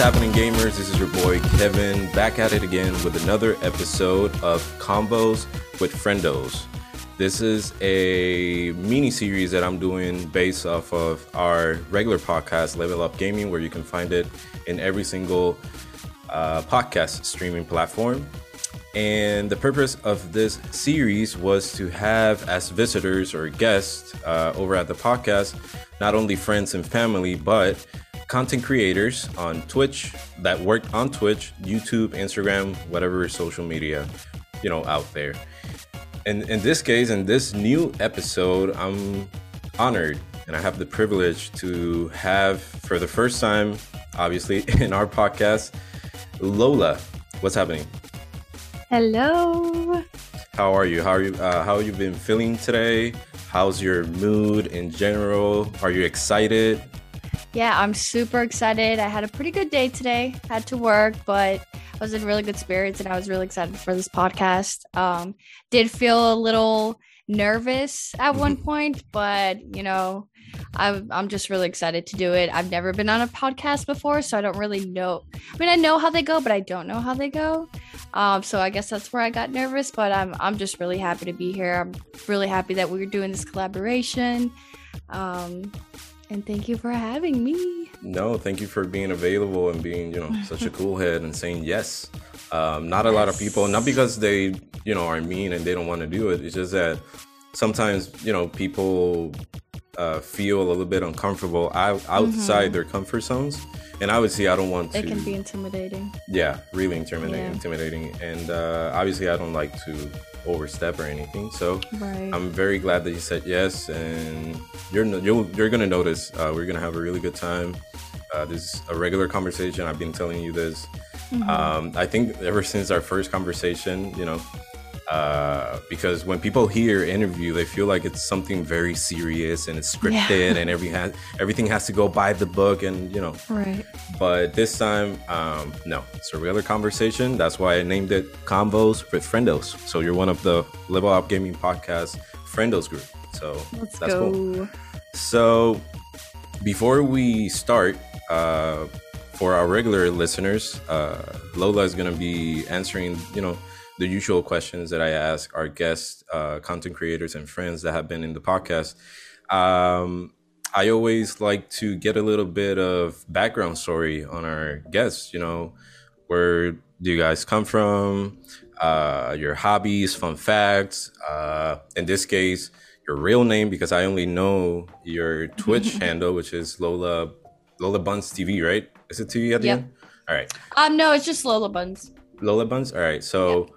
happening, gamers? This is your boy Kevin back at it again with another episode of Convos with Friendos. This is a mini series that I'm doing based off of our regular podcast, Level Up Gaming, where you can find it in every single uh, podcast streaming platform. And the purpose of this series was to have as visitors or guests uh, over at the podcast not only friends and family, but content creators on Twitch that work on Twitch, YouTube, Instagram, whatever social media, you know, out there. And in this case, in this new episode, I'm honored and I have the privilege to have for the first time, obviously, in our podcast, Lola. What's happening? Hello. How are you? How are you? Uh, how you been feeling today? How's your mood in general? Are you excited? Yeah, I'm super excited. I had a pretty good day today. Had to work, but I was in really good spirits and I was really excited for this podcast. Um, did feel a little nervous at one Mhm. point, but you know, I'm I'm just really excited to do it. I've never been on a podcast before, so I don't really know. I mean, I know how they go, but I don't know how they go. Um, so I guess that's where I got nervous. But I'm I'm just really happy to be here. I'm really happy that we are doing this collaboration. Um, and thank you for having me. No, thank you for being available and being, you know, such a cool head and saying yes. Um, not a lot of people, not because they, you know, are mean and they don't want to do it. It's just that sometimes, you know, people uh, feel a little bit uncomfortable out, outside their comfort zones. And obviously, I don't want It to. can be intimidating. yeah, really intimidating. Yeah. Intimidating, and uh, obviously, I don't like to overstep or anything. So Right. I'm very glad that you said yes, and you're you'll, you're gonna notice uh, we're gonna have a really good time. Uh, this is a regular conversation. I've been telling you this. Um, I think ever since our first conversation, you know, uh, because when people hear interview, they feel like it's something very serious and it's scripted, and every ha- everything has to go by the book, and you know. right. But this time, um, no, it's a regular conversation. That's why I named it Convos with Friendos. So you're one of the Level Up Gaming Podcast Friendos group. So Let's that's go. cool. So before we start, uh, for our regular listeners, uh, Lola is going to be answering, you know, the usual questions that I ask our guests, uh, content creators, and friends that have been in the podcast. Um, I always like to get a little bit of background story on our guests. You know, where do you guys come from? Uh, your hobbies, fun facts. Uh, in this case, your real name because I only know your Twitch handle, which is Lola Lola Buns TV, right? Is it TV at the Yep. end? All right, Um, no, it's just Lola Buns. Lola Buns. All right, so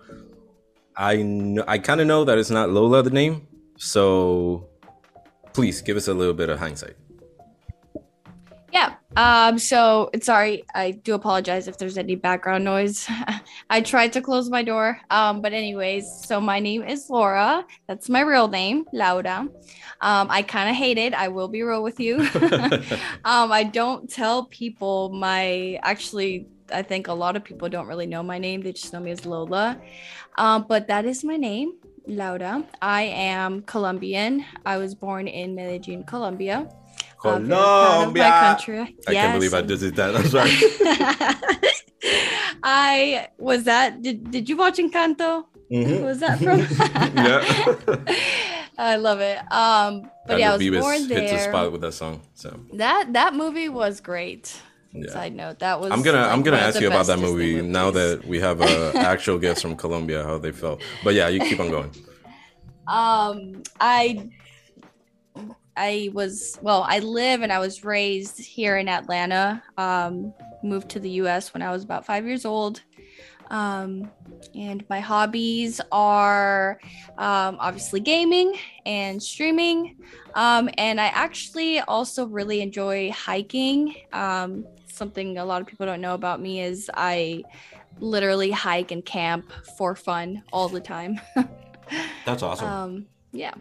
I know I kind of know that it's not Lola the name. So please give us a little bit of hindsight. Yeah. Um, so sorry, I do apologize if there's any background noise. I tried to close my door. Um, but anyways, so my name is Laura. That's my real name, Laura. Um, I kind of hate it. I will be real with you. um, I don't tell people my actually I think a lot of people don't really know my name. They just know me as Lola. Um, but that is my name, Laura. I am Colombian. I was born in Medellin, Colombia. Of my country. I can't believe I Yes, did that. I'm sorry. I was that. Did, did you watch Encanto? Mhm. Was that from? Yeah. I love it. Um, but yeah, I was Beavis born hits the there. spot with that song. So That that movie was great. yeah. Side note, that was. I'm gonna I'm gonna ask you about that movie now that we have uh, actual guest from Colombia, how they felt. But yeah, you keep on going. um i i was well i live and i was raised here in atlanta um moved to the us when i was about five years old. Um and my hobbies are um, obviously gaming and streaming. Um and i actually also really enjoy hiking. Um something a lot of people don't know about me is i literally hike and camp for fun all the time. That's awesome. um yeah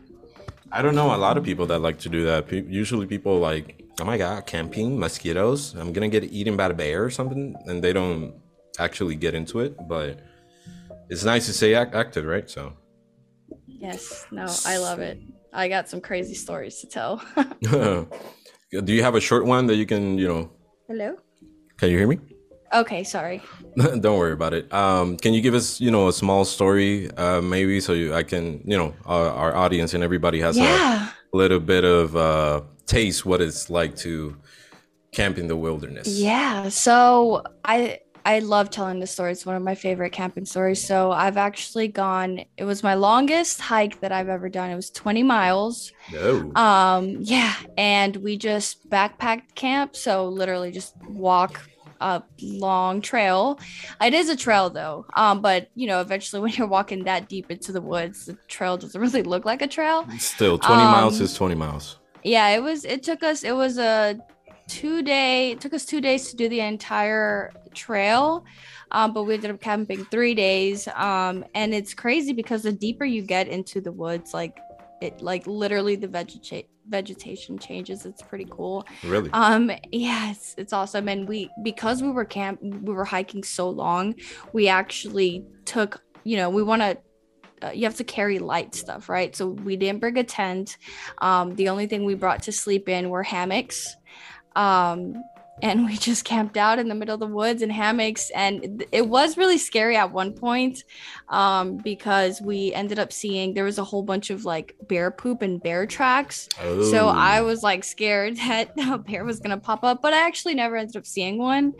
I don't know a lot of people that like to do that. Pe- usually people like, oh my god, camping, mosquitoes. I'm gonna get eaten by a bear or something, and they don't actually get into it. But it's nice to stay ac- active, right? So, Yes, no, I love it. I got some crazy stories to tell. do you have a short one that you can, you know? Hello? Can you hear me? Okay, sorry. Don't worry about it. Um, can you give us, you know, a small story, uh, maybe, so you, I can, you know, our, our audience and everybody has Yeah. a little bit of uh, taste what it's like to camp in the wilderness. Yeah. So I I love telling this story. It's one of my favorite camping stories. So I've actually gone. It was my longest hike that I've ever done. It was 20 miles. No. Um, yeah, and we just backpacked camp. So literally just walk a long trail. It is a trail though. Um, but you know, eventually when you're walking that deep into the woods, the trail doesn't really look like a trail. Still, 20 miles um, is 20 miles. Yeah, it was it took us it was a two day it took us two days to do the entire trail. Um, but we ended up camping three days. Um, and it's crazy because the deeper you get into the woods, like it like literally the vegeta- vegetation changes. It's pretty cool. Really? Um, yeah, it's, it's awesome. And we because we were camp we were hiking so long, we actually took, you know, we want to uh, you have to carry light stuff, right? So we didn't bring a tent. Um, the only thing we brought to sleep in were hammocks. Um, and we just camped out in the middle of the woods in hammocks and it was really scary at one point um, because we ended up seeing there was a whole bunch of like bear poop and bear tracks so Oh. i was like scared that a bear was gonna pop up but i actually never ended up seeing one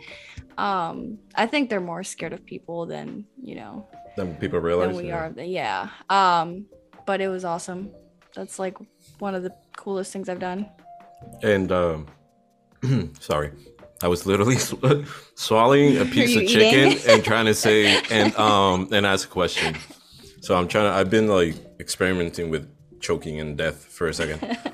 um, i think they're more scared of people than you know Then people realize. than we yeah. are yeah um, but it was awesome that's like one of the coolest things i've done And um, sorry, I was literally sw- swallowing a piece of chicken eating? and trying to say and um and ask a question. So I'm trying to. I've been like experimenting with choking and death for a second.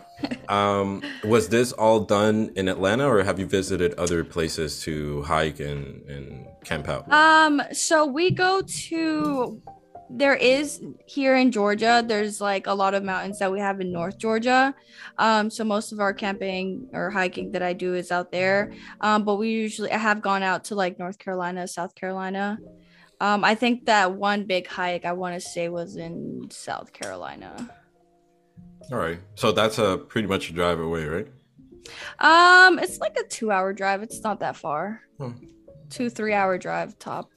Um, was this all done in Atlanta, or have you visited other places to hike and and camp out? Um, so we go to there is here in Georgia, there's like a lot of mountains that we have in North Georgia. Um, so most of our camping or hiking that I do is out there. Um, but we usually I have gone out to like North Carolina, South Carolina. Um, I think that one big hike I want to say was in South Carolina. All right, so that's a pretty much a drive away, right? Um, it's like a two hour drive. It's not that far. Hmm. Two, three hour drive top.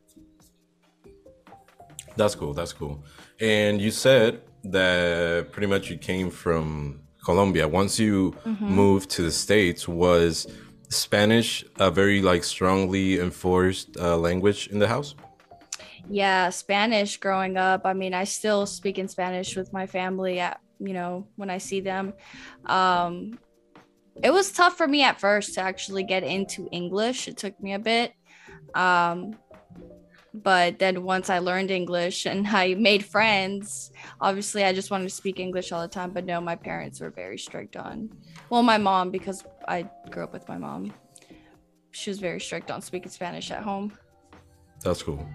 That's cool. That's cool. And you said that pretty much you came from Colombia. Once you moved to the states, was Spanish a very like strongly enforced uh, language in the house? Yeah, Spanish growing up. I mean, I still speak in Spanish with my family at, you know, when I see them. Um it was tough for me at first to actually get into English. It took me a bit. Um but then once I learned English and I made friends, obviously I just wanted to speak English all the time, but no, my parents were very strict on. Well, my mom because I grew up with my mom. She was very strict on speaking Spanish at home. That's cool.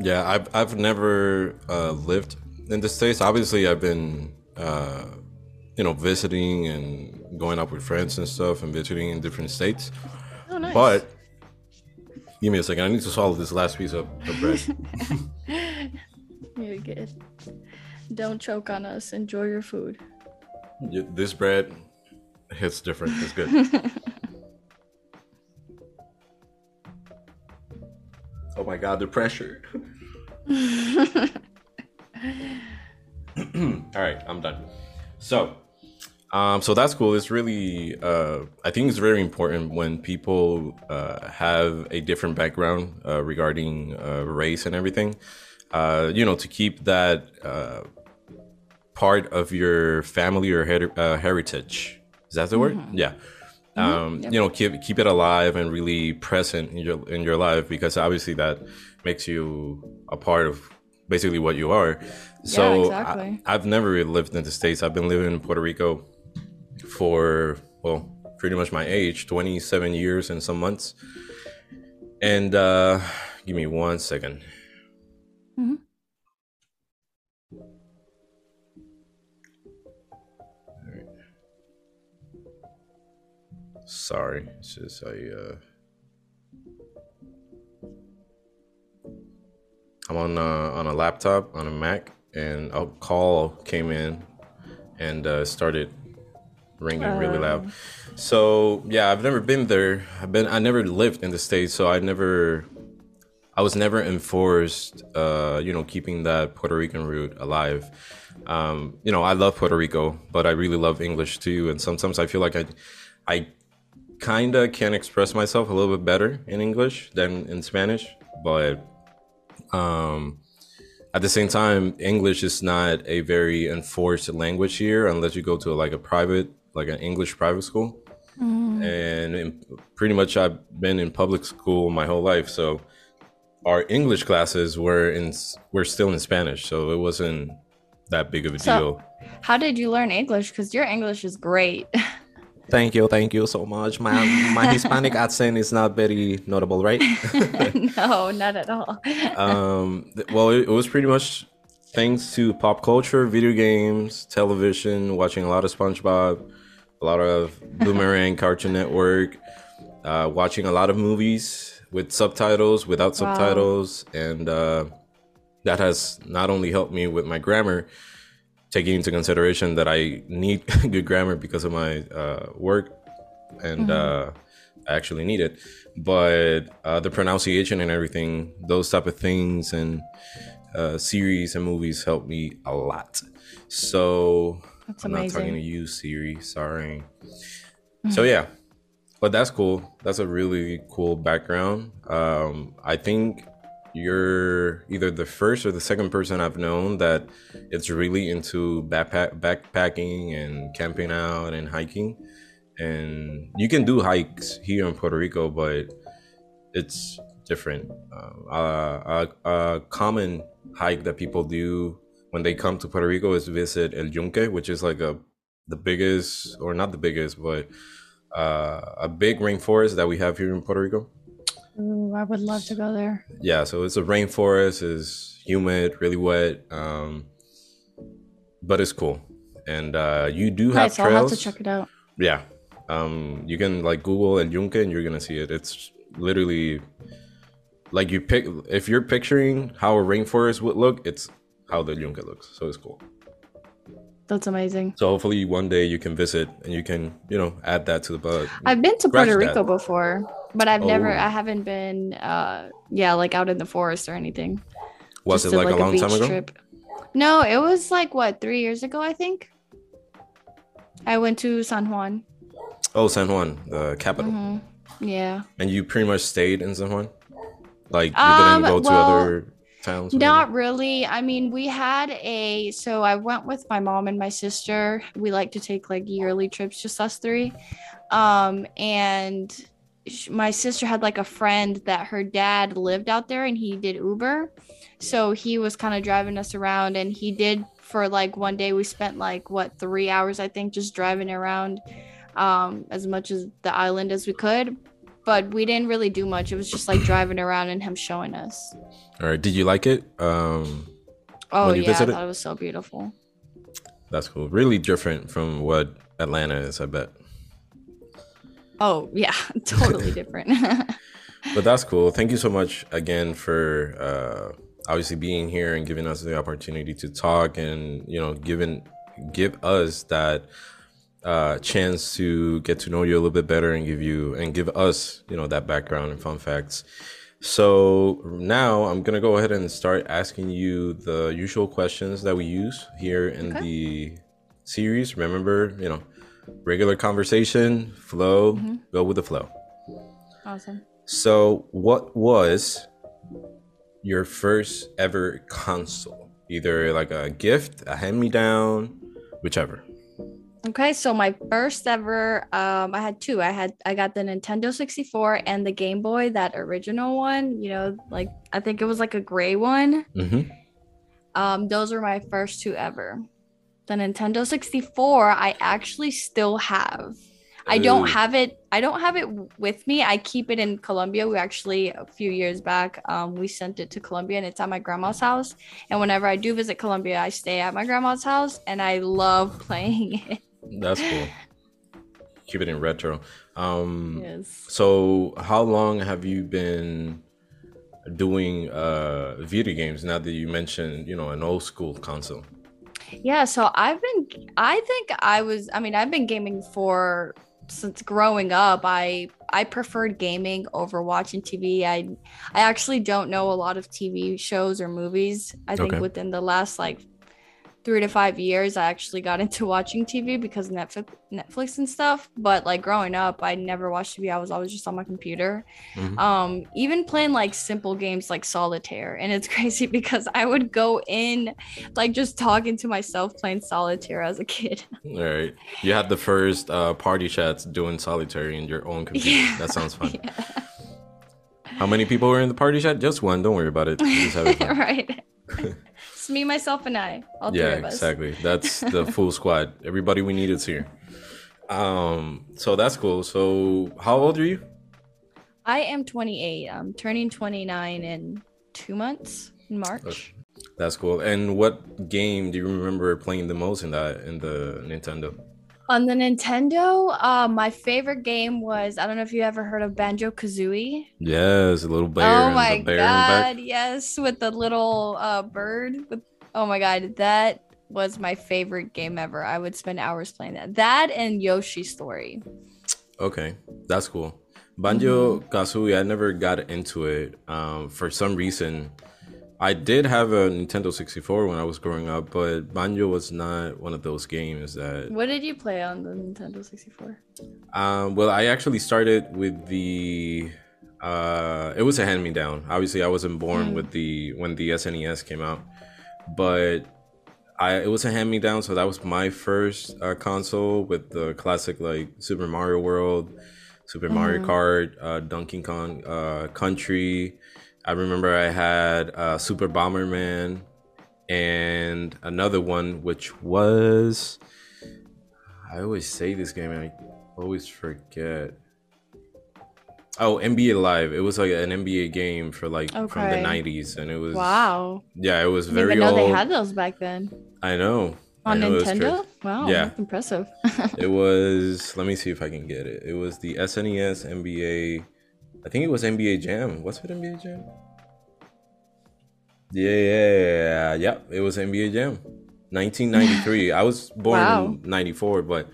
Yeah, I've I've never uh, lived in the states. Obviously, I've been uh, you know visiting and going out with friends and stuff, and visiting in different states. Oh, nice. But give me a second. I need to swallow this last piece of, of bread. You're good. Don't choke on us. Enjoy your food. Y- this bread hits different. It's good. oh my god, the pressure. All right, I'm done. So, um, so that's cool. It's really, uh, I think it's very important when people uh, have a different background uh, regarding uh, race and everything. Uh, you know, to keep that uh, part of your family or her- uh, heritage. Is that the word? Yeah. Um, Yep. You know, keep keep it alive and really present in your in your life because obviously that makes you a part of basically what you are. So exactly. I, I've never really lived in the states. I've been living in Puerto Rico for well, pretty much my age, twenty seven years and some months. And uh, give me one second. Mhm. Alright. Sorry, it's just I uh I'm on uh, on a laptop on a Mac and a call came in and uh, started ringing really loud. So yeah, I've never been there. I've been I never lived in the states, so I never I was never enforced, uh, you know, keeping that Puerto Rican root alive. Um, you know, I love Puerto Rico, but I really love English too, and sometimes I feel like I, I kind of can express myself a little bit better in English than in Spanish, but um, at the same time, English is not a very enforced language here unless you go to like a private, like an English private school. Mm. And in, pretty much, I've been in public school my whole life, so our English classes were in were still in Spanish, so it wasn't that big of a so, deal. How did you learn English? Because your English is great. Thank you, thank you so much. My my Hispanic accent is not very notable, right? no, not at all. um, well, it, it, was pretty much thanks to pop culture, video games, television, watching a lot of SpongeBob, a lot of Boomerang, Cartoon Network, uh, watching a lot of movies with subtitles, without wow. subtitles, and uh, that has not only helped me with my grammar, taking into consideration that I need good grammar because of my uh, work, and mm-hmm. uh, I actually need it. But uh, the pronunciation and everything, those type of things, and uh, series and movies help me a lot. So that's I'm amazing. not talking to you, Siri. Sorry. Mm-hmm. So yeah, but that's cool. That's a really cool background. Um, I think you're either the first or the second person I've known that it's really into backpack backpacking and camping out and hiking. And you can do hikes here in Puerto Rico, but it's different. Uh, a, a common hike that people do when they come to Puerto Rico is visit El Yunque, which is like a the biggest, or not the biggest, but uh, a big rainforest that we have here in Puerto Rico. Ooh, I would love to go there. Yeah, so it's a rainforest, is humid, really wet, um, but it's cool. And uh, you do have so trails. I'll have to check it out. Yeah, um, you can like Google and Yunque, and you're gonna see it. It's literally like you pick if you're picturing how a rainforest would look, it's how the Yunque looks. So it's cool. That's amazing. So hopefully one day you can visit and you can, you know, add that to the bug. I've been to Puerto Rico that. before, but I've oh. never I haven't been uh yeah, like out in the forest or anything. Was Just it like, like, a long time ago? Trip. No, it was like what, 3 years ago, I think. I went to San Juan. Oh, San Juan, the capital. Mm-hmm. Yeah. And you pretty much stayed in San Juan? Like you um, didn't go to well, other Not really. I mean, we had a so I went with my mom and my sister. We like to take like yearly trips, just us three. Um, and my sister had like a friend that her dad lived out there and he did Uber. So he was kind of driving us around and he did for like one day we spent like what 3 hours I think just driving around um as much as the island as we could but we didn't really do much. It was just like driving around and him showing us. All right. Did you like it? Um, oh yeah, visited? I thought it was so beautiful. That's cool. Really different from what Atlanta is. I bet. Oh yeah, totally different. but that's cool. Thank you so much again for uh, obviously being here and giving us the opportunity to talk and you know giving give us that uh, chance to get to know you a little bit better and give you and give us you know that background and fun facts. So now i'm gonna go ahead and start asking you the usual questions that we use here in okay. the series. Remember you know regular conversation flow mm-hmm. go with the flow. Awesome. So what was your first ever console? Either like a gift a hand-me-down whichever Okay, so my first ever, um, I had two. I had I got the Nintendo 64 and the Game Boy, that original one. You know, like I think it was like a gray one. Mm-hmm. Um, those were my first two ever. The Nintendo 64, I actually still have. I don't have it. I don't have it with me. I keep it in Colombia. We actually a few years back, um, we sent it to Colombia, and it's at my grandma's house. And whenever I do visit Colombia, I stay at my grandma's house, and I love playing it. That's cool. Keep it in retro. Um, yes. So, how long have you been doing uh, video games? Now that you mentioned, you know, an old school console. Yeah, so I've been I think I was I mean, I've been gaming for since growing up. I I preferred gaming over watching TV. I I actually don't know a lot of TV shows or movies. I think Okay. within the last like 3 to 5 years I actually got into watching TV because Netflix Netflix and stuff, but like growing up I never watched TV. I was always just on my computer. Mhm. Um even playing like simple games like solitaire and it's crazy because I would go in like just talking to myself playing solitaire as a kid. All right. You had the first uh, party chats doing solitaire in your own computer. Yeah. That sounds fun. Yeah. How many people were in the party chat? Just one. Don't worry about it. You just have it fun. right. it's me, myself, and I. All three yeah, of us. exactly. That's the full squad. Everybody we need is here. Um, so that's cool. So how old are you? I am 28. I'm turning 29 in two months in March. That's cool. And what game do you remember playing the most in that in the Nintendo? On the Nintendo, uh, my favorite game was I don't know if you ever heard of Banjo Kazooie. Yes, a little bear oh and my the bear in the back. god, yes, with the little uh, bird. With oh my god, that was my favorite game ever. I would spend hours playing that. That and Yoshi's Story. Okay, that's cool. Banjo Mm-hmm. Kazooie, I never got into it. Um, for some reason, I did have a Nintendo 64 when I was growing up, but Banjo was not one of those games that. What did you play on the Nintendo 64? Um, well, I actually started with the. Uh, it was a hand me down. Obviously, I wasn't born Mm. with the when the SNES came out, but I it was a hand me down. So that was my first uh, console with the classic like Super Mario World, Super Mario Mhm. Kart, uh, Donkey Kong uh, Country. I remember I had uh, Super Bomberman and another one which was I always say this game and I always forget. Oh, NBA Live. It was like an NBA game for like from the '90s, and it was Wow. Yeah, it was I didn't very even know old. they had those back then. I know. I On know, it was. Nintendo? Wow. Yeah. that's Impressive. It was. Let me see if I can get it. It was the SNES NBA. I think it was NBA Jam. What's it NBA Jam? Yeah, yeah, yeah. It was NBA Jam. 1993. I was born Wow. in 94, but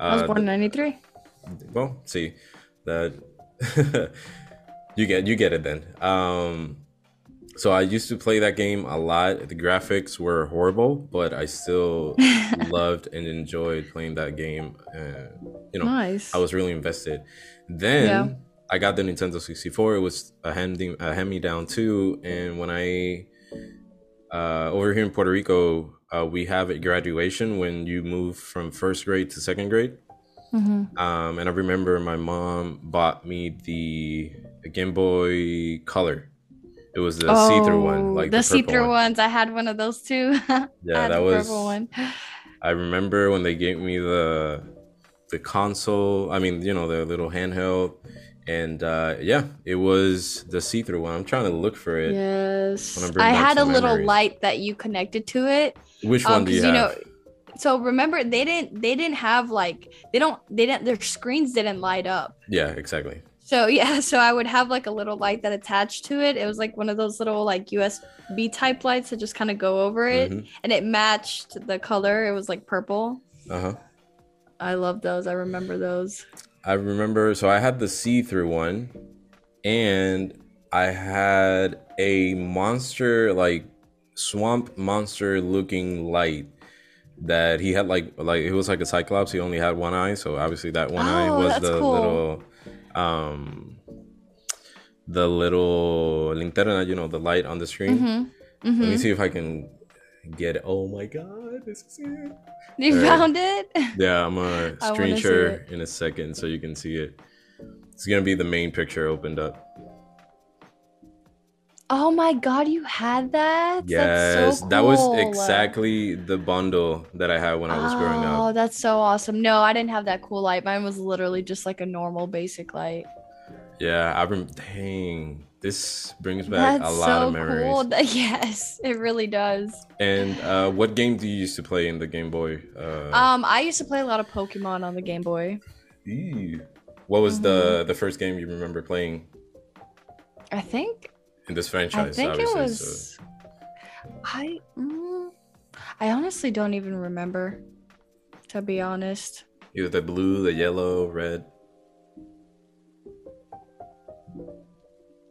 uh, I was born in 93. well see that you get you get it then um so i used to play that game a lot the graphics were horrible but i still loved and enjoyed playing that game uh, you know nice. i was really invested then Yeah. I got the nintendo 64 it was a hand a hand me down too and when i uh, over here in puerto rico uh, we have a graduation when you move from first grade to second grade Mhm. um, and I remember my mom bought me the Game Boy Color. It was the see-through one, Oh, like the, the, see-through one. ones. I had one of those too. Yeah, that was. one. I remember when they gave me the the console. I mean, you know, the little handheld, and uh, yeah, it was the see-through one. I'm trying to look for it. Yes. I had a little memories. light that you connected to it. Which Um, one do you 'cause, have? know, so remember they didn't they didn't have like they don't they didn't their screens didn't light up. yeah, exactly. So yeah, so I would have like a little light that attached to it. It was like one of those little like USB type lights that just kind of go over it, Mhm. and it matched the color. It was like purple. Uh huh. I love those. I remember those. I remember. So I had the see-through one, and I had a monster like swamp monster looking light that he had like like it was like a cyclops. He only had one eye, so obviously that one eye Oh, was the cool. little um the little linterna, you know, the light on the screen. Mm-hmm. Let me Mm-hmm. see if I can get it. Oh my god, this is it. You Alright. found it? Yeah, I'm gonna screen share in a second so you can see it. It's gonna be the main picture opened up. Oh my god, you had that? Yes, That's so that was exactly the bundle that I had when I was growing up. Oh, that's so awesome. No, I didn't have that cool light. Mine was literally just like a normal basic light. Yeah, I remember. Dang, this brings back That's a lot so of memories. cool. Yes, it really does. And uh, what game do you used to play in the Game Boy? Uh, Um, I used to play a lot of Pokemon on the Game Boy. ew. what was the Mm-hmm. the first game you remember playing I think in this franchise. I think it was so- I mm, I honestly don't even remember, to be honest. Either the blue, the yellow, red.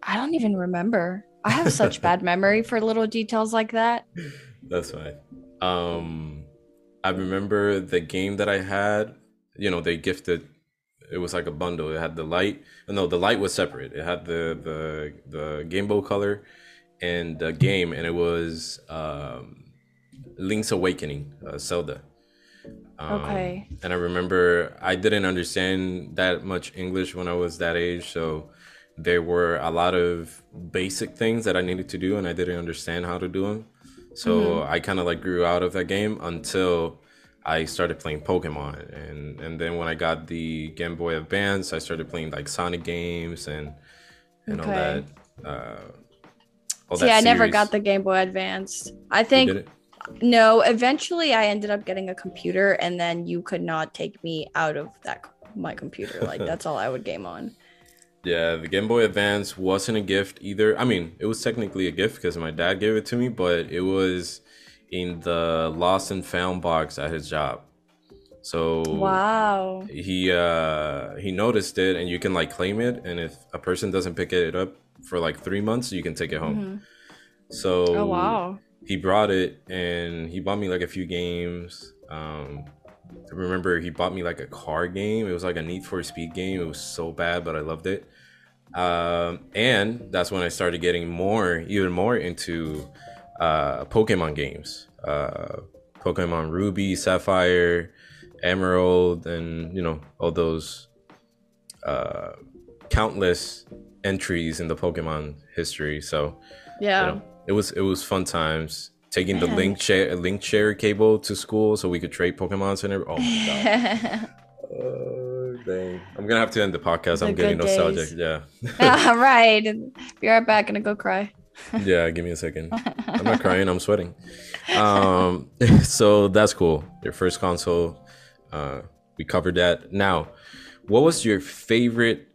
I don't even remember. I have such bad memory for little details like that. That's fine. Um, I remember the game that I had. You know, they gifted. It was like a bundle. It had the light. No, the light was separate. It had the the the Game Boy Color and the game, and it was um, Link's Awakening, uh, Zelda. Um, Okay. And I remember I didn't understand that much English when I was that age, so there were a lot of basic things that I needed to do, and I didn't understand how to do them. So I kind of like grew out of that game until I started playing Pokemon, and and then when I got the Game Boy Advance, I started playing like Sonic games and and all that. Uh, all See, I never got the Game Boy Advanced. I think no. Eventually, I ended up getting a computer, and then you could not take me out of that my computer. Like that's all I would game on. Yeah, the Game Boy Advance wasn't a gift either. I mean, it was technically a gift because my dad gave it to me, but it was in the lost and found box at his job. So Wow. he uh he noticed it and you can like claim it and if a person doesn't pick it up for like 3 months, you can take it home. Mhm. So Oh wow. he brought it and he bought me like a few games. Um, I remember he bought me like a car game. It was like a Need for Speed game. It was so bad, but I loved it. Um, and that's when I started getting more, even more into uh, Pokemon games. Uh, Pokemon Ruby, Sapphire, Emerald, and you know all those uh, countless entries in the Pokemon history. So Yeah. you know, it was it was fun times taking the link share link share cable to school so we could trade Pokemons and everything. Oh my god. Dang. I'm gonna have to end the podcast. The I'm getting nostalgic. days. Yeah. All right. Be right back. Gonna go cry. yeah, give me a second. I'm not crying, I'm sweating. Um so that's cool. Your first console. Uh we covered that. Now, what was your favorite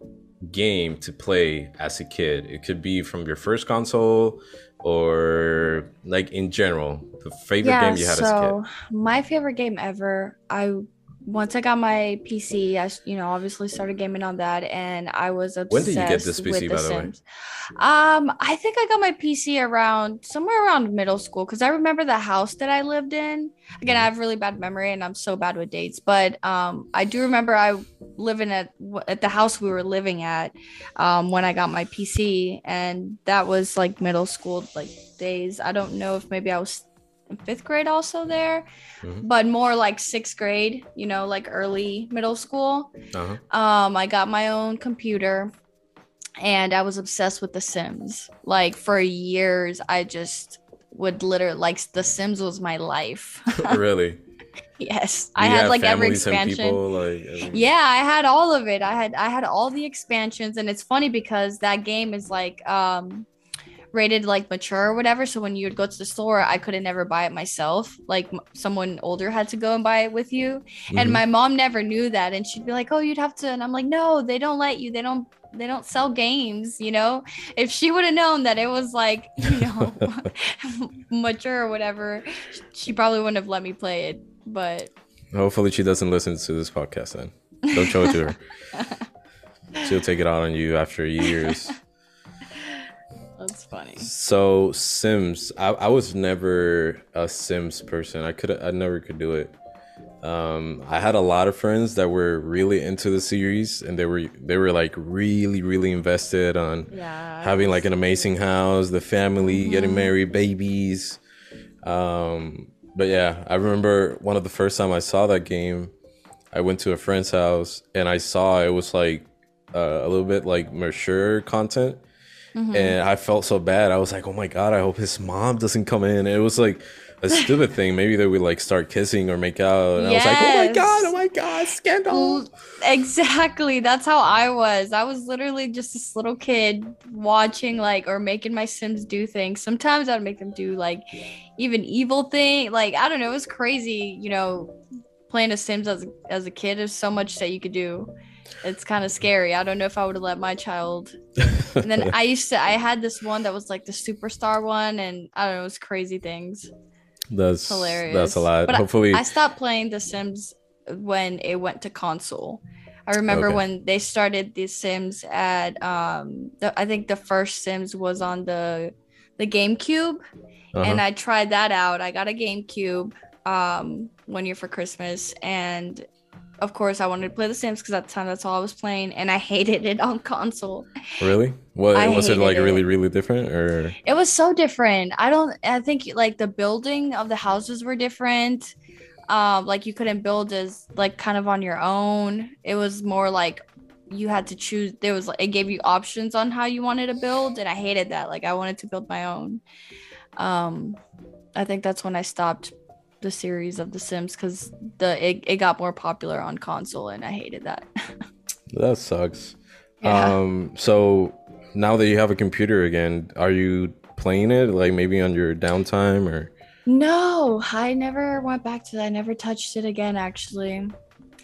game to play as a kid? It could be from your first console or like in general, the favorite game you had as a kid. my favorite game ever. I once I got my PC, I you know obviously started gaming on that, and I was obsessed When did you get this PC, The by the way? Sims. Um, I think I got my PC around somewhere around middle school because I remember the house that I lived in. Again, Mm-hmm. I have really bad memory, and I'm so bad with dates. But um, I do remember I living at at the house we were living at um, when I got my PC, and that was like middle school like days. I don't know if maybe I was in fifth grade also there, Mhm. but more like sixth grade, you know, like early middle school. Uh-huh. Um, I got my own computer and I was obsessed with The Sims. Like for years, I just would literally like The Sims was my life. really? yes, I had like every expansion. people, like, every- Yeah, I had all of it. I had I had all the expansions and it's funny because that game is like um rated like mature or whatever so when you would go to the store I couldn't never buy it myself like m- someone older had to go and buy it with you and Mhm. my mom never knew that and she'd be like oh you'd have to and I'm like no they don't let you they don't they don't sell games you know if she would have known that it was like you know mature or whatever she probably wouldn't have let me play it but Hopefully, she doesn't listen to this podcast. Then don't show it to her. She'll take it out on you after years. That's funny So Sims, I, I was never a Sims person. I could I never could do it. Um, I had a lot of friends that were really into the series, and they were they were like really really invested on yeah having like an amazing house, the family, getting Mhm. married, babies. Um, but yeah, I remember one of the first time I saw that game, I went to a friend's house and I saw it was like uh, a little bit like mature content, Mhm. and I felt so bad. I was like, oh my god, I hope his mom doesn't come in. It was like a stupid thing. Maybe they would like start kissing or make out, and I was like, oh my god, oh my god, scandal. Exactly. That's how I was. I was literally just this little kid watching like or making my Sims do things. Sometimes I'd make them do like even evil thing. Like I don't know, it was crazy, you know, playing a Sims as as a kid. There's so much that you could do. It's kind of scary. I don't know if I would have let my child. And then I used to I had this one that was like the superstar one and I don't know, it was crazy things. That's hilarious. That's a lot. But I- Hopefully, I stopped playing The Sims when it went to console. I remember Okay. when they started The Sims at um the, I think the first Sims was on the the GameCube uh-huh. and I tried that out. I got a GameCube um one year for Christmas and of course I wanted to play The Sims because at the time that's all I was playing and I hated it on console. really, what I was it like? Really, it. really different, or It was so different. I don't I think like the building of the houses were different. Um like you couldn't build as like kind of on your own. It was more like you had to choose there was it gave you options on how you wanted to build and I hated that. Like I wanted to build my own. Um I think that's when I stopped the series of The Sims cuz the it, it got more popular on console and I hated that. that sucks. Yeah. Um, so now that you have a computer again, are you playing it like maybe on your downtime or? No, I never went back to that. I never touched it again actually.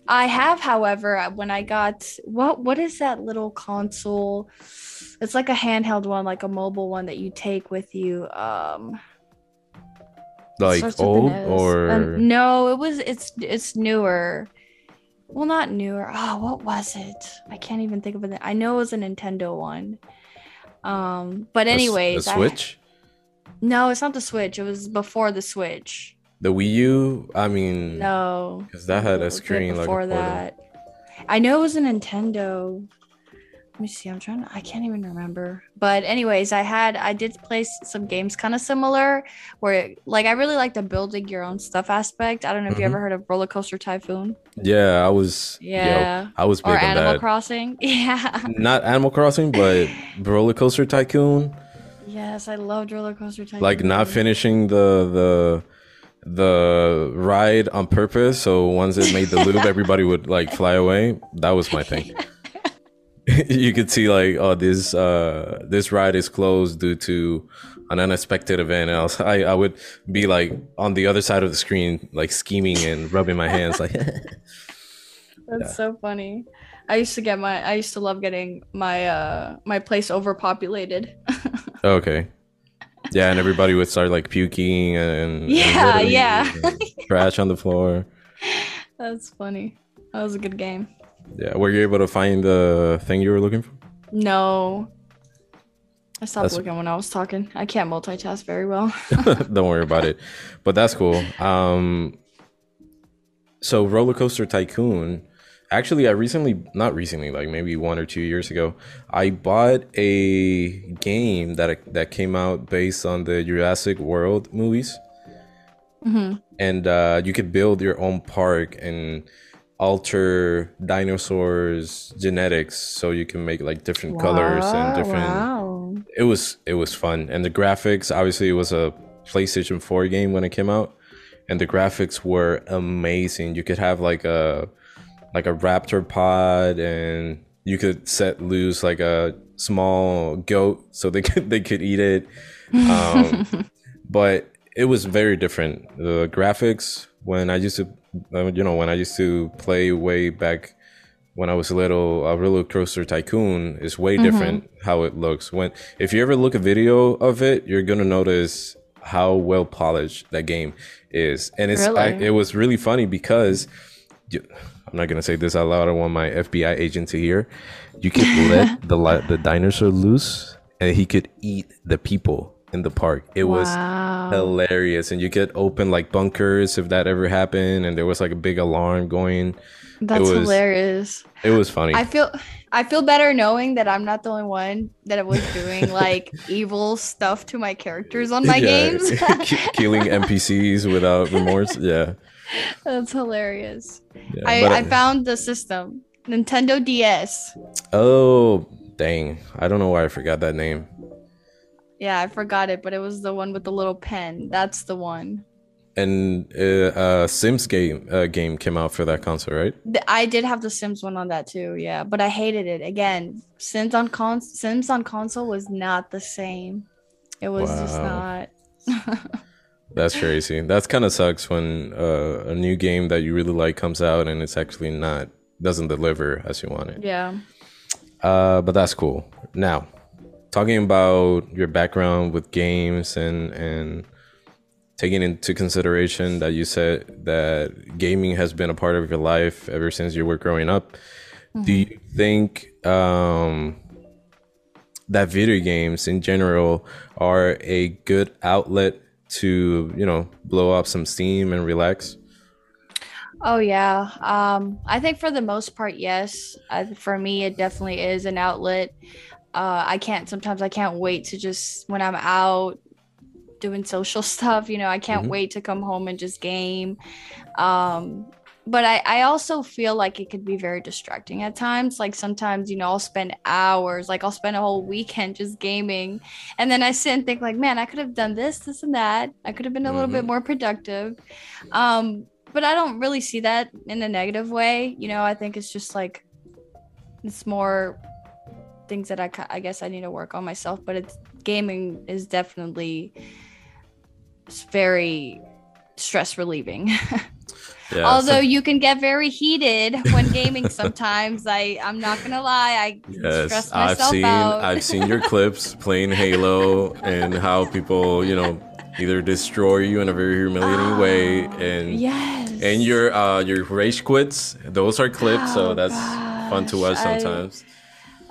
I have, however, uh, when I got what what is that little console? It's like a handheld one, like a mobile one that you take with you. Um like starts with an old or Um, no, it was it's it's newer. Well, not newer. Oh, what was it? I can't even think of it. I know it was a Nintendo one. Um, but anyways, the I- Switch, no, it's not the Switch. It was before the Switch. the Wii U. I mean, no because that had a screen like before that. I know it was a Nintendo. Let me see. I'm trying to. I can't even remember. But anyways, I had. I did play some games kind of similar, where like I really like the building your own stuff aspect. I don't know if you Mhm. ever heard of Roller Coaster Tycoon. yeah, I was. Yeah. yo, I was big Or Animal that. Crossing. Yeah. Not Animal Crossing, but Roller Coaster Tycoon. yes, I loved Roller Coaster Tycoon. Like not finishing the the the ride on purpose. So once it made the loop, everybody would like fly away. That was my thing. you could see like, oh, this uh this ride is closed due to an unexpected event. And I, I would be like on the other side of the screen, like scheming and rubbing my hands, like. That's Yeah. so funny. I used to get my. I used to love getting my uh my place overpopulated. okay. Yeah, and everybody would start like puking and and Yeah, littering yeah. and trash on the floor. That's funny. That was a good game. Yeah, were you able to find the thing you were looking for? No. I stopped That's- looking when I was talking. I can't multitask very well. Don't worry about it. But that's cool. Um so Roller Coaster Tycoon, actually I recently not recently, like maybe 1 or 2 years ago, I bought a game that that came out based on the Jurassic World movies. hmm And uh you could build your own park and alter dinosaurs genetics so you can make like different colors and different Wow. it was it was fun. And the graphics obviously it was a playstation 4 game when it came out and the graphics were amazing. You could have like a like a raptor pod and you could set loose like a small goat so they could they could eat it. Um, but it was very different. The graphics when i used to Um, you know when i used to play way back when I was a little, a roller coaster tycoon is way mm-hmm. different how it looks. When if you ever look a video of it, you're gonna notice how well polished that game is, and it's I, it was really funny because you, I'm not gonna say this out loud. I don't want my FBI agent to hear. You could let the the dinosaur loose, and he could eat the people in the park. It was wow. hilarious, and you could open like bunkers if that ever happened, and there was like a big alarm going. That's it was- hilarious. It was funny. I feel I feel better knowing that I'm not the only one that was doing like evil stuff to my characters on my Yeah, games. ki- killing NPCs without remorse. Yeah, That's hilarious. yeah. I, but I found the system. Nintendo DS. oh dang, I don't know why I forgot that name. Yeah, I forgot it, but it was the one with the little pen. That's the one. And uh, uh, Sims game uh, game came out for that console, right? I did have the Sims one on that too, yeah, but I hated it. Again, Sims on con Sims on console was not the same. It was just not. That's crazy. That's kind of sucks when uh, a new game that you really like comes out and it's actually not doesn't deliver as you want it. yeah. Uh, but that's cool. Now, talking about your background with games and and taking into consideration that you said that gaming has been a part of your life ever since you were growing up, mm-hmm. do you think um, that video games in general are a good outlet to, you know, blow up some steam and relax? Oh yeah. Um, I think for the most part, yes. Uh, for me, it definitely is an outlet. Uh, I can't sometimes I can't wait to just when I'm out doing social stuff, you know, I can't mm-hmm. wait to come home and just game. Um, but I, I also feel like it could be very distracting at times. Like sometimes, you know, I'll spend hours, like I'll spend a whole weekend just gaming. And then I sit and think, like, man, I could have done this, this, and that. I could have been a mm-hmm. little bit mm-hmm. more productive. Um, but I don't really see that in a negative way. You know, I think it's just like it's more things that I, I guess I need to work on myself. But it's gaming is definitely very stress relieving. Yeah, Although so, you can get very heated when gaming sometimes. I I'm not gonna lie, I yes, stress myself I've seen out. I've seen your clips playing Halo and how people, you know, either destroy you in a very humiliating way ah, and yes. and your uh your rage quits those are clips oh, so that's gosh. fun to watch sometimes I,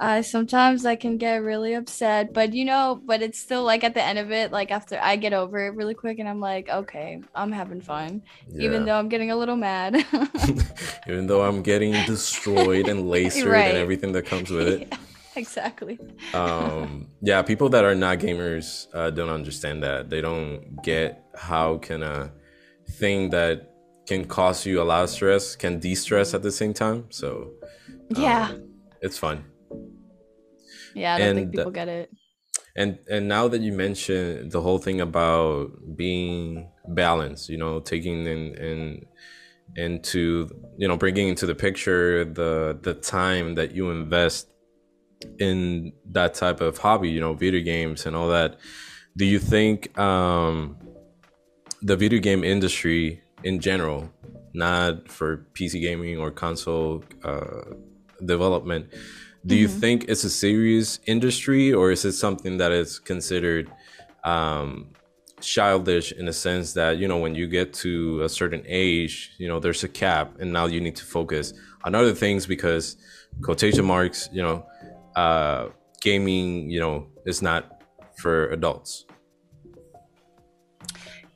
uh, sometimes I can get really upset, but you know, but it's still like at the end of it, like after I get over it really quick, and I'm like, okay, I'm having fun, yeah. even though I'm getting a little mad. even though I'm getting destroyed and lasered right. and everything that comes with it. Yeah. exactly. um, yeah, people that are not gamers uh, don't understand that. They don't get how can a thing that can cause you a lot of stress can de-stress at the same time. So um, yeah, it's fun. Yeah, I don't and, think people get it. And and now that you mentioned the whole thing about being balanced, you know, taking in in into you know bringing into the picture the the time that you invest in that type of hobby, you know, video games and all that, do you think um, the video game industry in general, not for PC gaming or console uh, development, do mm-hmm. you think it's a serious industry or is it something that is considered um, childish in the sense that you know when you get to a certain age you know there's a cap and now you need to focus on other things because quotation marks you know uh, gaming, you know, is not for adults.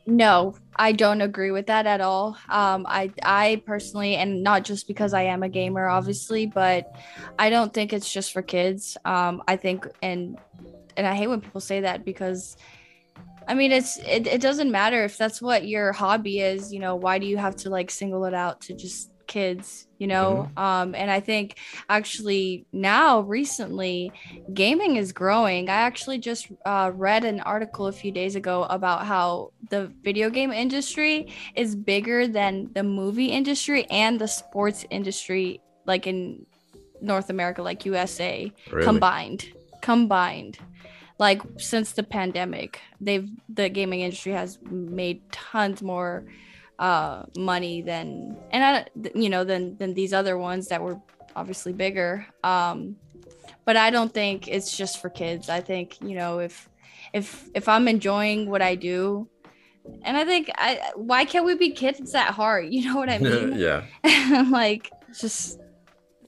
No, I don't agree with that at all. Um, I I personally, and not just because I am a gamer, obviously, but I don't think it's just for kids. Um, I think, and and I hate when people say that because, I mean, it's it, it doesn't matter if that's what your hobby is. You know, why do you have to like single it out to just kids you know mm-hmm. um and i think actually now recently gaming is growing i actually just uh, read an article a few days ago about how the video game industry is bigger than the movie industry and the sports industry like in north america like usa really? combined combined like since the pandemic they've the gaming industry has made tons more uh, money than and I you know than than these other ones that were obviously bigger. Um, but I don't think it's just for kids. I think you know if if if I'm enjoying what I do, and I think I why can't we be kids at heart? You know what I mean? yeah. like just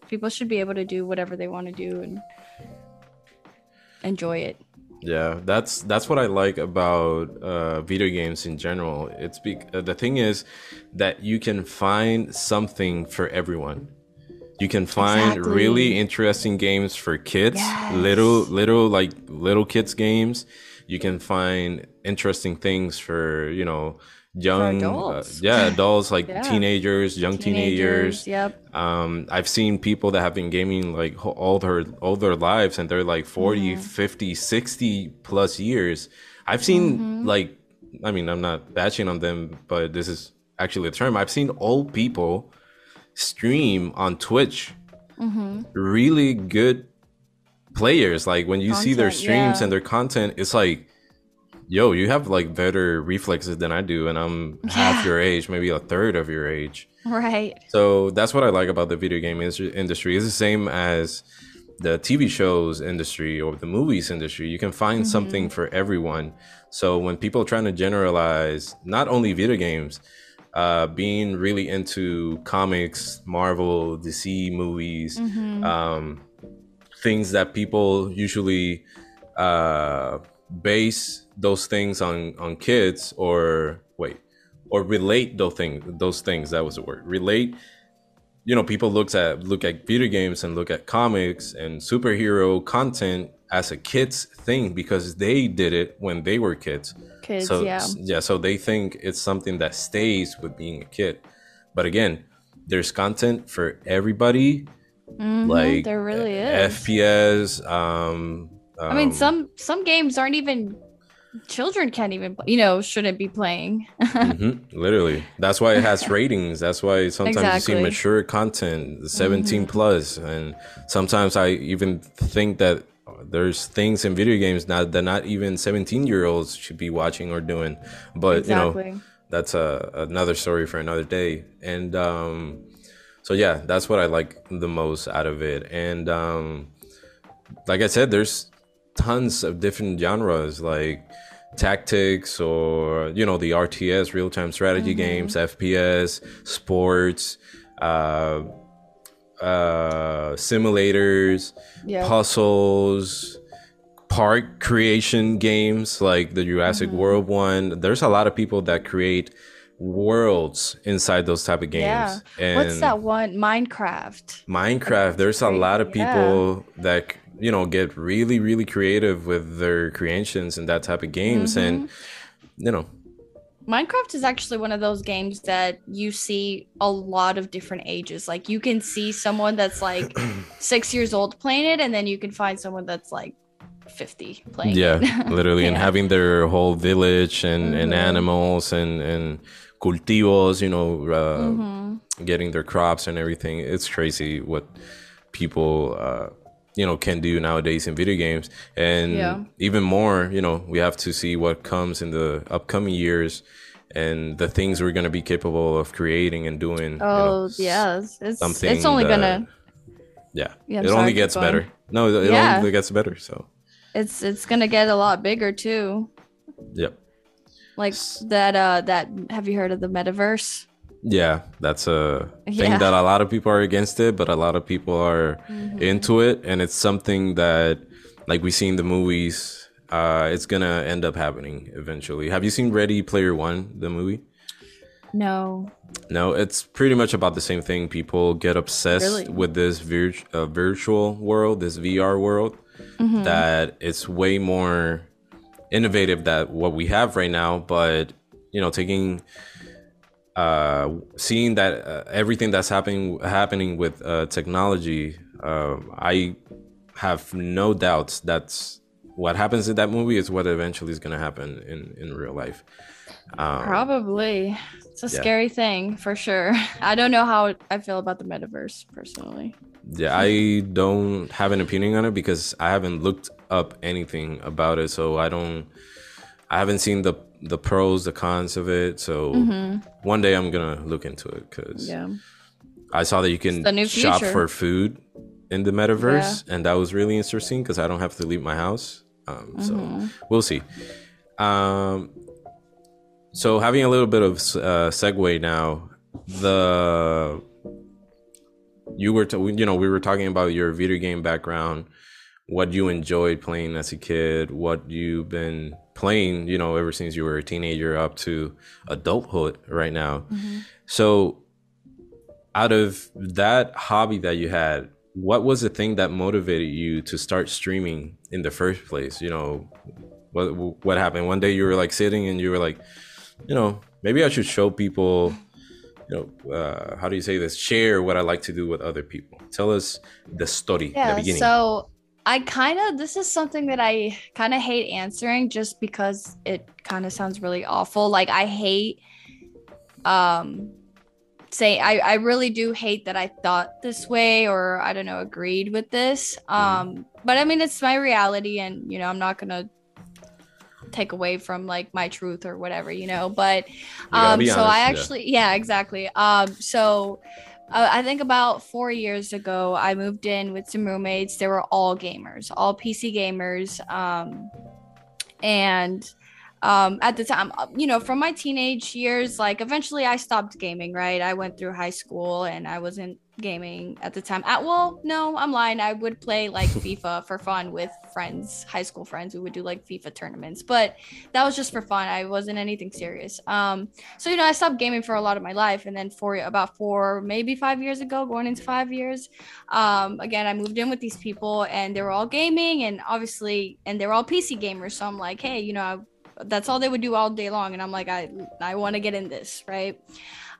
people should be able to do whatever they want to do and enjoy it. Yeah, that's that's what I like about uh, video games in general. It's be- uh, the thing is that you can find something for everyone. You can find exactly. really interesting games for kids, yes. little little like little kids games. You can find interesting things for you know young uh, yeah adults like yeah. teenagers young teenagers, teenagers, yep um i've seen people that have been gaming like all their all their lives and they're like 40 mm-hmm. 50 60 plus years i've seen mm-hmm. like i mean i'm not bashing on them but this is actually a term i've seen old people stream on twitch mm-hmm. really good players like when you content, see their streams yeah. and their content it's like yo, you have like better reflexes than I do, and I'm yeah. half your age, maybe a third of your age. Right. So that's what I like about the video game industry. It's the same as the TV shows industry or the movies industry. You can find Mm-hmm. something for everyone. So when people are trying to generalize not only video games, uh, being really into comics, Marvel, DC movies, Mhm. um, things that people usually uh, base those things on on kids or wait or relate those things those things that was the word relate you know people looks at look at video games and look at comics and superhero content as a kids thing because they did it when they were kids Kids, so yeah. yeah so they think it's something that stays with being a kid but again there's content for everybody Mhm, like there really is. fps um, I mean, um, some some games aren't even children can't even you know shouldn't be playing. mhm, literally. That's why it has ratings. That's why sometimes you see mature content 17 Mhm. plus and sometimes i even think that there's things in video games now that not even 17 year olds should be watching or doing. But you know that's a, another story for another day. And um so yeah that's what i like the most out of it. And um like i said there's tons of different genres like tactics or you know the rts real-time strategy games fps sports uh uh simulators Yeah. puzzles park creation games like the Jurassic Mm-hmm. World one. There's a lot of people that create worlds inside those type of games. Yeah. And What's that one? Minecraft. Minecraft, there's a lot of Yeah. people that you know get really really creative with their creations and that type of games Mm-hmm. and you know Minecraft is actually one of those games that you see a lot of different ages. Like you can see someone that's like six years old playing it, and then you can find someone that's like fifty playing yeah it. literally and having their whole village and and Mhm. animals and and cultivos you know uh, Mhm. getting their crops and everything. It's crazy what people uh, you know can do nowadays in video games, and Yeah. even more. You know, we have to see what comes in the upcoming years and the things we're gonna be capable of creating and doing. you know, Oh yes, it's something it's only that- gonna yeah, Yeah, it sorry, only gets going. better. No, it, it Yeah. only gets better. So, it's it's gonna get a lot bigger too. yep. Like that uh that have you heard of the metaverse? Yeah, that's a thing Yeah. that a lot of people are against it, but a lot of people are Mm-hmm. into it, and it's something that, like we see in the movies, uh, it's gonna end up happening eventually. Have you seen Ready Player One, the movie? No. No, it's pretty much about the same thing. People get obsessed Really? with this vir- uh, virtual world, this VR world, Mhm. that it's way more innovative than what we have right now. But you know, taking, uh, seeing that uh, everything that's happening happening with uh, technology, uh, I have no doubts that's what happens in that movie is what eventually is going to happen in in real life. Um, Probably. It's a yeah. scary thing for sure. I don't know how I feel about the metaverse personally. Yeah, I don't have an opinion on it because I haven't looked up anything about it, so I don't. I haven't seen the the pros, the cons of it. So Mhm. one day I'm gonna look into it because Yeah. I saw that you can shop for food in the metaverse, and that was really interesting because I don't have to leave my house. Um, so Mhm. we'll see. Um, so having a little bit of uh, segue now, the you were, you know, we were talking about your video game background, what you enjoyed playing as a kid, what you've been playing, you know, ever since you were a teenager up to adulthood right now. Mhm. So, out of that hobby that you had, what was the thing that motivated you to start streaming in the first place? You know, what what happened? One day you were like sitting and you were like, you know, maybe I should show people, you know, uh, how do you say this? Share what I like to do with other people. Tell us the story, the Yeah. beginning. So I kind of this is something that I kind of hate answering just because it kind of sounds really awful. Like I hate um say I I really do hate that I thought this way or I don't know agreed with this. Um but I mean it's my reality and you know I'm not going to take away from like my truth or whatever, you know, but um so honest, I yeah. actually yeah, exactly. Um so uh, I think about four years ago, I moved in with some roommates. They were all gamers, all PC gamers. Um, and um, at the time, uh, you know, from my teenage years, like eventually I stopped gaming, right? I went through high school and I wasn't gaming at the time. At well, no, I'm lying. I would play like FIFA for fun with friends, high school friends. We would do like FIFA tournaments, but that was just for fun. I wasn't anything serious. Um, so you know, I stopped gaming for a lot of my life, and then for about four, maybe five years ago, going into five years, um, again, I moved in with these people, and they were all gaming, and obviously, and they were all PC gamers. So I'm like, hey, you know. I, that's all they would do all day long and i'm like i i want to get in this right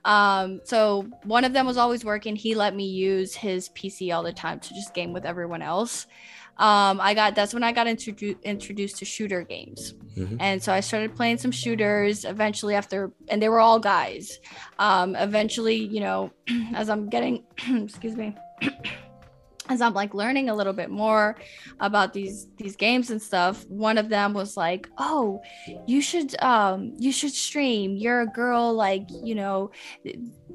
um so one of them was always working. He let me use his pc all the time to just game with everyone else. Um i got that's when i got introduced introduced to shooter games. Mm-hmm. and so i started playing some shooters eventually after and they were all guys. Um eventually you know as i'm getting excuse me as I'm like learning a little bit more about these these games and stuff, one of them was like, "Oh, you should um you should stream. You're a girl like, you know,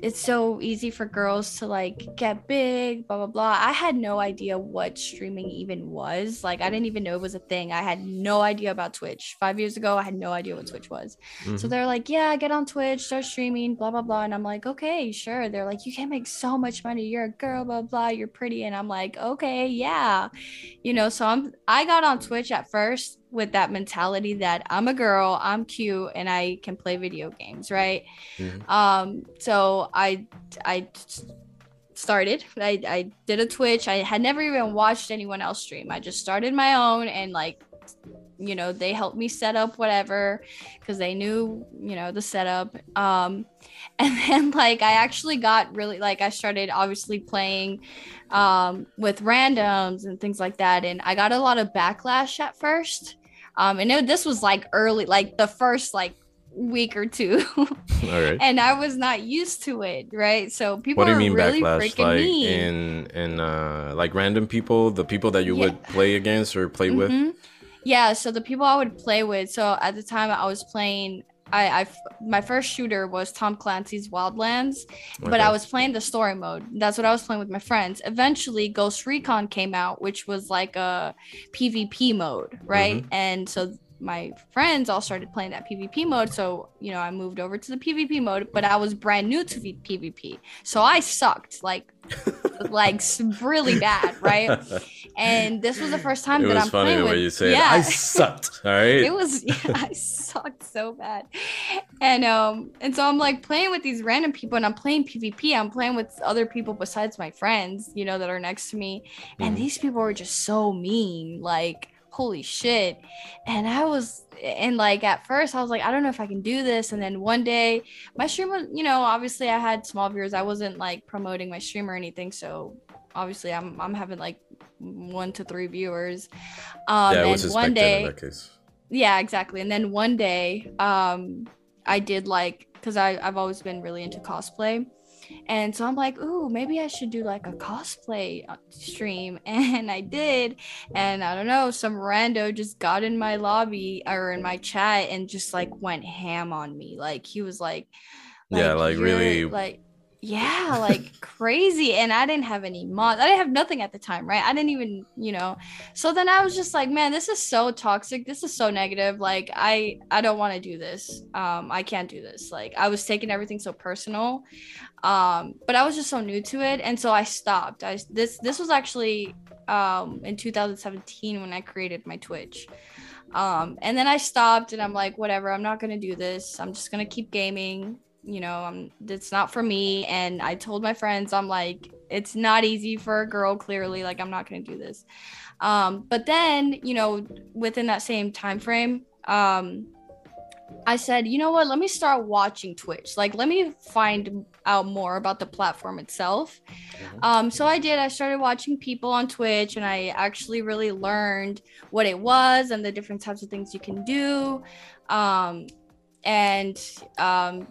it's so easy for girls to like get big, blah blah blah. I had no idea what streaming even was. Like I didn't even know it was a thing. I had no idea about Twitch. 5 years ago, I had no idea what Twitch was. Mm-hmm. So they're like, "Yeah, get on Twitch, start streaming, blah blah blah." And I'm like, "Okay, sure." They're like, "You can make so much money. You're a girl, blah blah, you're pretty." And I'm like, "Okay, yeah." You know, so I'm I got on Twitch at first with that mentality that I'm a girl, I'm cute, and I can play video games, right? Mm-hmm. Um, so I I started. I, I did a Twitch. I had never even watched anyone else stream. I just started my own and like you know they helped me set up whatever because they knew you know the setup um and then like i actually got really like i started obviously playing um with randoms and things like that and i got a lot of backlash at first um, and it, this was like early, like the first like week or two. And I was not used to it, right? So people What do you mean really backlash? Like mean. in in uh like random people, the people that you yeah. would play against or play mm-hmm. with? Yeah, so the people I would play with. So at the time I was playing I, I my first shooter was Tom Clancy's Wildlands, okay. but I was playing the story mode. That's what I was playing with my friends. Eventually, Ghost Recon came out, which was like a PvP mode, right? Mm-hmm. And so my friends all started playing that PvP mode. So, you know, I moved over to the PvP mode, but I was brand new to PvP. So I sucked like like really bad, right? And this was the first time it that I'm funny playing the with, way you say yeah. it. I sucked. All right. it was yeah, I sucked so bad. And um and so I'm like playing with these random people and I'm playing PvP. I'm playing with other people besides my friends, you know, that are next to me. And mm. these people were just so mean. Like holy shit. And I was, and like at first, I was like, I don't know if I can do this. And then one day, my stream was, you know, obviously I had small viewers. I wasn't like promoting my stream or anything. So obviously I'm, I'm having like one to three viewers. Um, yeah, and one day, yeah, exactly. And then one day, um, I did like, cause I, I've always been really into cosplay. And so I'm like, ooh, maybe I should do like a cosplay uh, stream. And I did. And I don't know, some rando just got in my lobby or in my chat and just like went ham on me. Like he was like, like yeah, like really like yeah, like crazy. And I didn't have any mods. I didn't have nothing at the time, right? I didn't even, you know. So then I was just like, man, this is so toxic. This is so negative. Like I I don't want to do this. Um I can't do this. Like I was taking everything so personal. Um but I was just so new to it and so I stopped. I this this was actually um in 2017 when I created my Twitch. Um, and then I stopped and I'm like, whatever, I'm not gonna do this. I'm just gonna keep gaming you know, I'm it's not for me. And I told my friends, I'm like, it's not easy for a girl, clearly. Like, I'm not gonna do this. Um, but then, you know, within that same time frame, um, I said, you know what, let me start watching Twitch. Like, let me find out more about the platform itself. Mm-hmm. Um, so I did. I started watching people on Twitch and I actually really learned what it was and the different types of things you can do. Um, and um,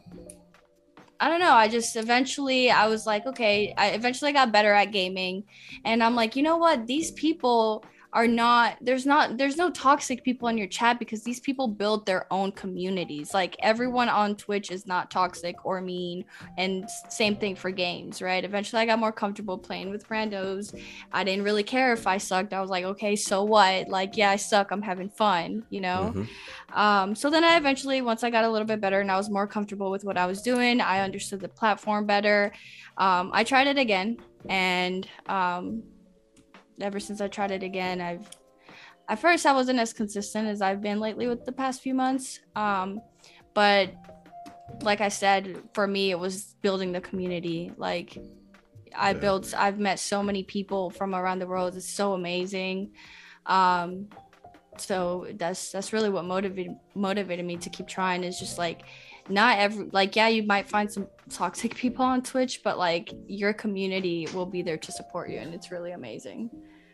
I don't know. I just eventually I was like, okay, I eventually got better at gaming. And I'm like, you know what? These people are not there's not there's no toxic people in your chat because these people build their own communities. Like everyone on twitch is not toxic or mean and same thing for games right? Eventually i got more comfortable playing with randos. I didn't really care if i sucked. I was like okay so what? Like yeah i suck. I'm having fun you know? Mm-hmm. um so then i eventually once i got a little bit better and i was more comfortable with what i was doing i understood the platform better. Um i tried it again and um ever since I tried it again, I've at first I wasn't as consistent as I've been lately with the past few months. Um, but like I said, for me it was building the community. Like I yeah. built I've met so many people from around the world. It's so amazing. Um, so that's that's really what motivated motivated me to keep trying is just like not every like yeah you might find some toxic people on twitch but like your community will be there to support you and it's really amazing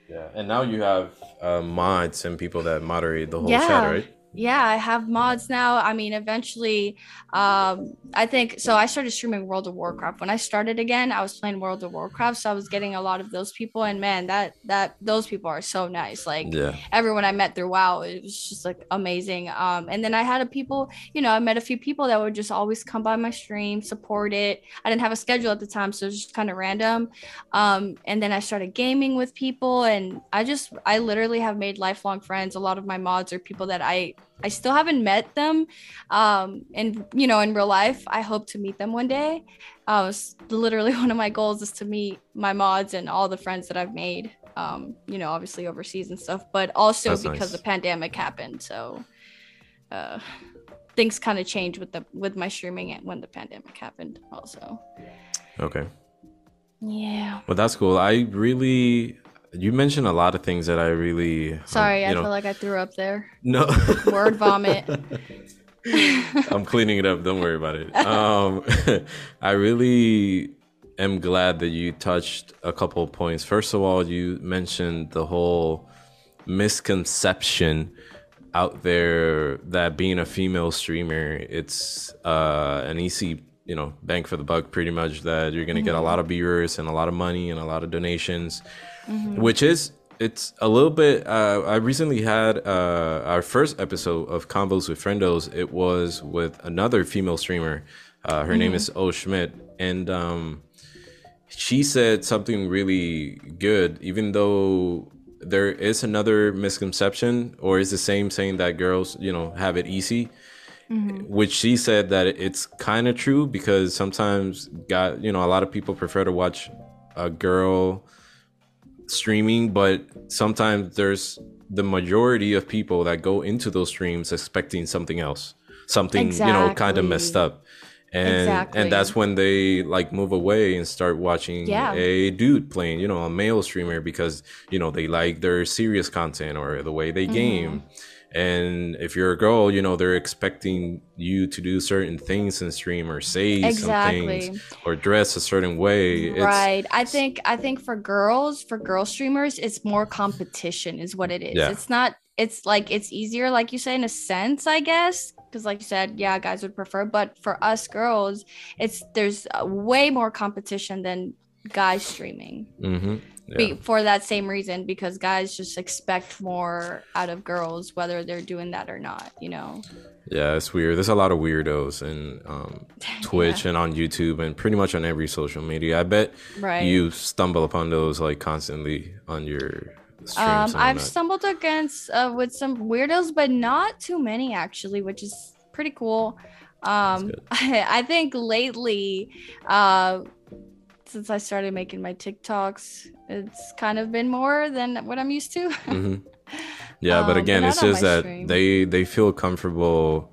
yeah and now you have uh, mods and people that moderate the whole yeah. chat right yeah i have mods now. I mean eventually um i think so i started streaming world of warcraft. When i started again i was playing world of warcraft so i was getting a lot of those people and man that that those people are so nice. Like yeah. everyone i met through wow it was just like amazing. Um and then i had a people you know i met a few people that would just always come by my stream support it. I didn't have a schedule at the time so it was just kind of random. Um and then i started gaming with people and i just i literally have made lifelong friends. A lot of my mods are people that i I still haven't met them. Um, and you know, in real life, I hope to meet them one day. Uh, literally one of my goals is to meet my mods and all the friends that I've made. Um, you know, obviously overseas and stuff, but also That's because nice. the pandemic happened. So uh, things kind of changed with the with my streaming and when the pandemic happened. Also. Okay. Yeah. Well, that's cool. I really you mentioned a lot of things that I really. Um, Sorry, um, I know, feel like I threw up there. No. Word vomit. I'm cleaning it up. Don't worry about it. Um, I really am glad that you touched a couple of points. First of all, you mentioned the whole misconception out there that being a female streamer, it's uh, an easy you know bang for the buck pretty much that you're gonna mm-hmm. get a mm-hmm. lot of viewers and a lot of money and a lot of donations mm-hmm. which is it's a little bit uh, i recently had uh, our first episode of convos with friendos it was with another female streamer uh, her mm-hmm. name is o schmidt and um, she said something really good even though there is another misconception or is the same saying that girls you know have it easy Mm-hmm. which she said that it's kind of true because sometimes got you know a lot of people prefer to watch a girl streaming, but sometimes there's the majority of people that go into those streams expecting something else, something exactly. you know kind of messed up. And exactly. and that's when they like move away and start watching yeah. a dude playing, you know, a male streamer because you know they like their serious content or the way they mm-hmm. game and if you're a girl you know they're expecting you to do certain things in stream or say exactly. some things or dress a certain way. Right. It's, i think i think for girls for girl streamers it's more competition is what it is. Yeah. it's not it's like it's easier like you say in a sense i guess because like you said yeah guys would prefer but for us girls it's there's way more competition than guys streaming. Mm-hmm yeah. for that same reason because guys just expect more out of girls whether they're doing that or not you know yeah it's weird there's a lot of weirdos in um, twitch yeah. and on youtube and pretty much on every social media i bet right. you stumble upon those like constantly on your um, i've stumbled against uh, with some weirdos but not too many actually which is pretty cool um I, I think lately uh since I started making my TikToks, it's kind of been more than what I'm used to. mm-hmm. Yeah, um, but again, it's just that stream. they they feel comfortable.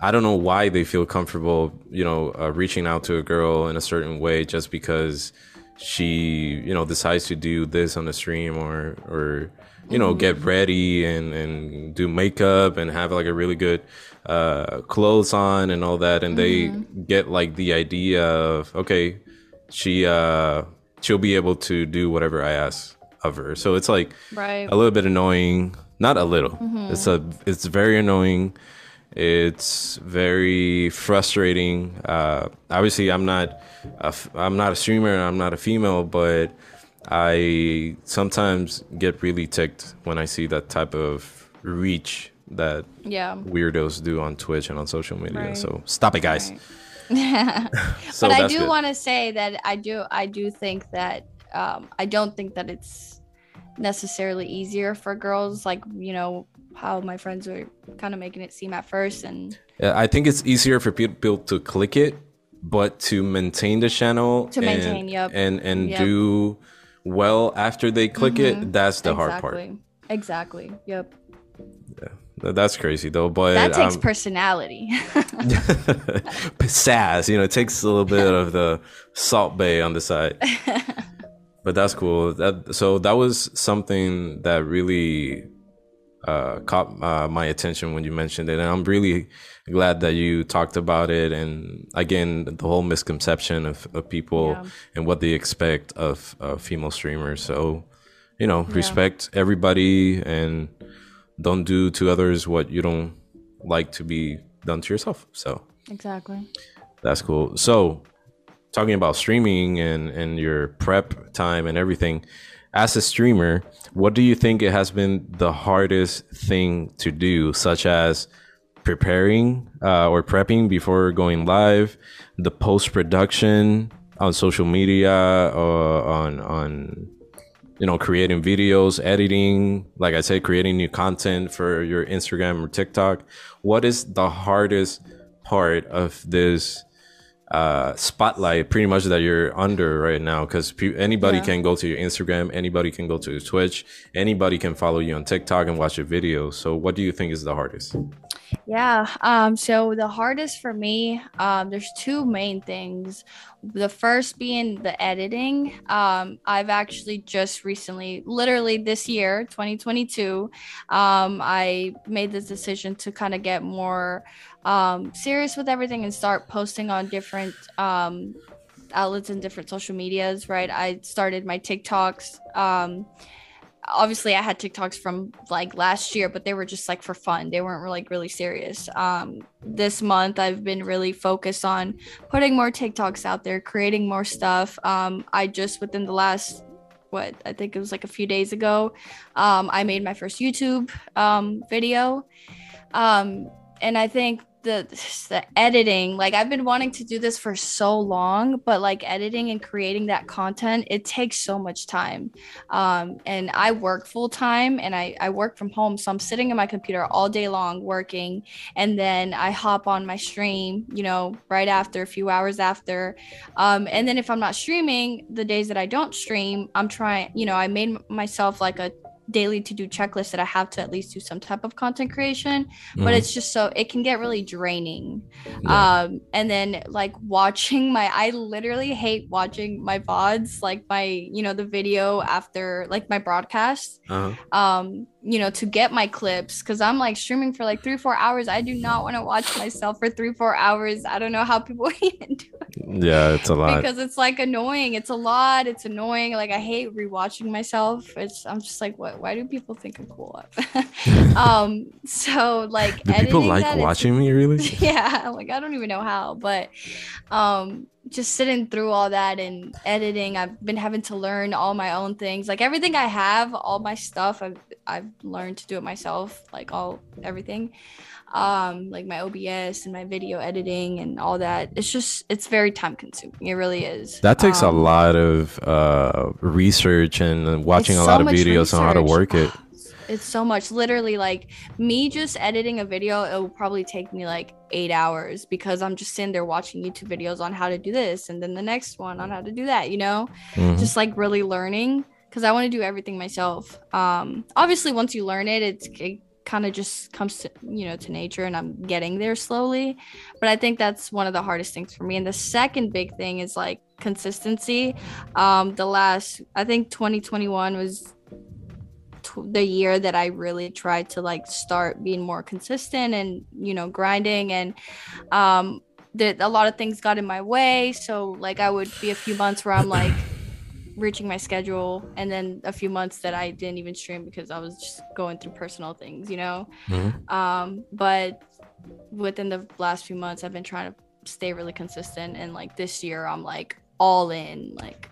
I don't know why they feel comfortable, you know, uh, reaching out to a girl in a certain way just because she, you know, decides to do this on the stream or or you know, mm-hmm. get ready and and do makeup and have like a really good uh, clothes on and all that, and mm-hmm. they get like the idea of okay, she uh she'll be able to do whatever I ask of her. So it's like right. a little bit annoying. Not a little. Mm-hmm. It's a it's very annoying. It's very frustrating. Uh, obviously, I'm not a, I'm not a streamer. And I'm not a female, but I sometimes get really ticked when I see that type of reach that Yeah. weirdos do on Twitch and on social media. Right. So stop it, guys. Right. So but I do want to say that I do I do think that um, I don't think that it's necessarily easier for girls like you know how my friends were kind of making it seem at first and Yeah, I think it's easier for people to click it, but to maintain the channel To and, maintain, yep. and and Yep. do well after they click it, that's the hard part. exactly exactly yep That's crazy though, but that takes um, personality sass. You know, it takes a little bit of the Salt Bae on the side. but that's cool. That so that was something that really uh, caught uh, my attention when you mentioned it, and I'm really glad that you talked about it. And again, the whole misconception of, of people Yeah. and what they expect of uh, female streamers. So, you know, respect everybody and don't do to others what you don't like to be done to yourself. So exactly that's cool. So, talking about streaming and and your prep time and everything, as a streamer, what do you think it has been the hardest thing to do, such as preparing uh, or prepping before going live, the post production on social media or on on you know creating videos, editing, like I said, creating new content for your Instagram or TikTok. What is the hardest part of this uh spotlight pretty much that you're under right now because pe- anybody Yeah. can go to your instagram anybody can go to your twitch anybody can follow you on tiktok and watch your videos so what do you think is the hardest Yeah. Um, so the hardest for me, um, there's two main things. The first being the editing. Um, I've actually just recently, literally this year, 2022, um, I made this decision to kind of get more um, serious with everything and start posting on different um, outlets and different social medias. Right. I started my TikToks. Um, obviously I had TikToks from like last year, but they were just like for fun. They weren't like really serious. Um, this month I've been really focused on putting more TikToks out there, creating more stuff. Um, I just within the last what I think it was like a few days ago, um, I made my first YouTube um, video, um, and I think the the editing like I've been wanting to do this for so long, but like editing and creating that content, it takes so much time um, and I work full time and I, I work from home. So I'm sitting in my computer all day long working. And then I hop on my stream, you know, right after, a few hours after. Um, and then if I'm not streaming, the days that I don't stream, I'm trying, you know, I made myself like a daily to do checklist that I have to at least do some type of content creation. But Mhm. it's just so, it can get really draining Yeah. um and then like watching my i literally hate watching my vods like my you know the video after like my broadcast uh-huh. um you know to get my clips because i'm like streaming for like three four hours. I do not want to watch myself for three four hours. I don't know how people even do it. Yeah it's a lot. Because it's like annoying. It's a lot. It's annoying. Like i hate rewatching myself. It's i'm just like what why do people think i'm cool? Um so like do people like watching me really? Yeah like i don't even know how but um just sitting through all that and editing i've been having to learn all my own things. Like everything i have all my stuff i've i've learned to do it myself like all everything. Um like my obs and my video editing and all that. It's just it's very time consuming. It really is. That takes a Um, lot of uh research and watching a so lot of videos on how to work it It's so much. Literally, like me just editing a video, it will probably take me like eight hours because I'm just sitting there watching YouTube videos on how to do this and then the next one on how to do that, you know? Mhm. Just like really learning because I want to do everything myself. Um, obviously, once you learn it, it's, it kind of just comes to, you know, to nature and I'm getting there slowly. But I think that's one of the hardest things for me. And the second big thing is like consistency. Um, the last, I think 2021 was the year that I really tried to like start being more consistent and you know grinding and um that a lot of things got in my way so like I would be a few months where I'm like reaching my schedule and then a few months that I didn't even stream because I was just going through personal things you know Mhm. um but within the last few months I've been trying to stay really consistent and like this year I'm like all in like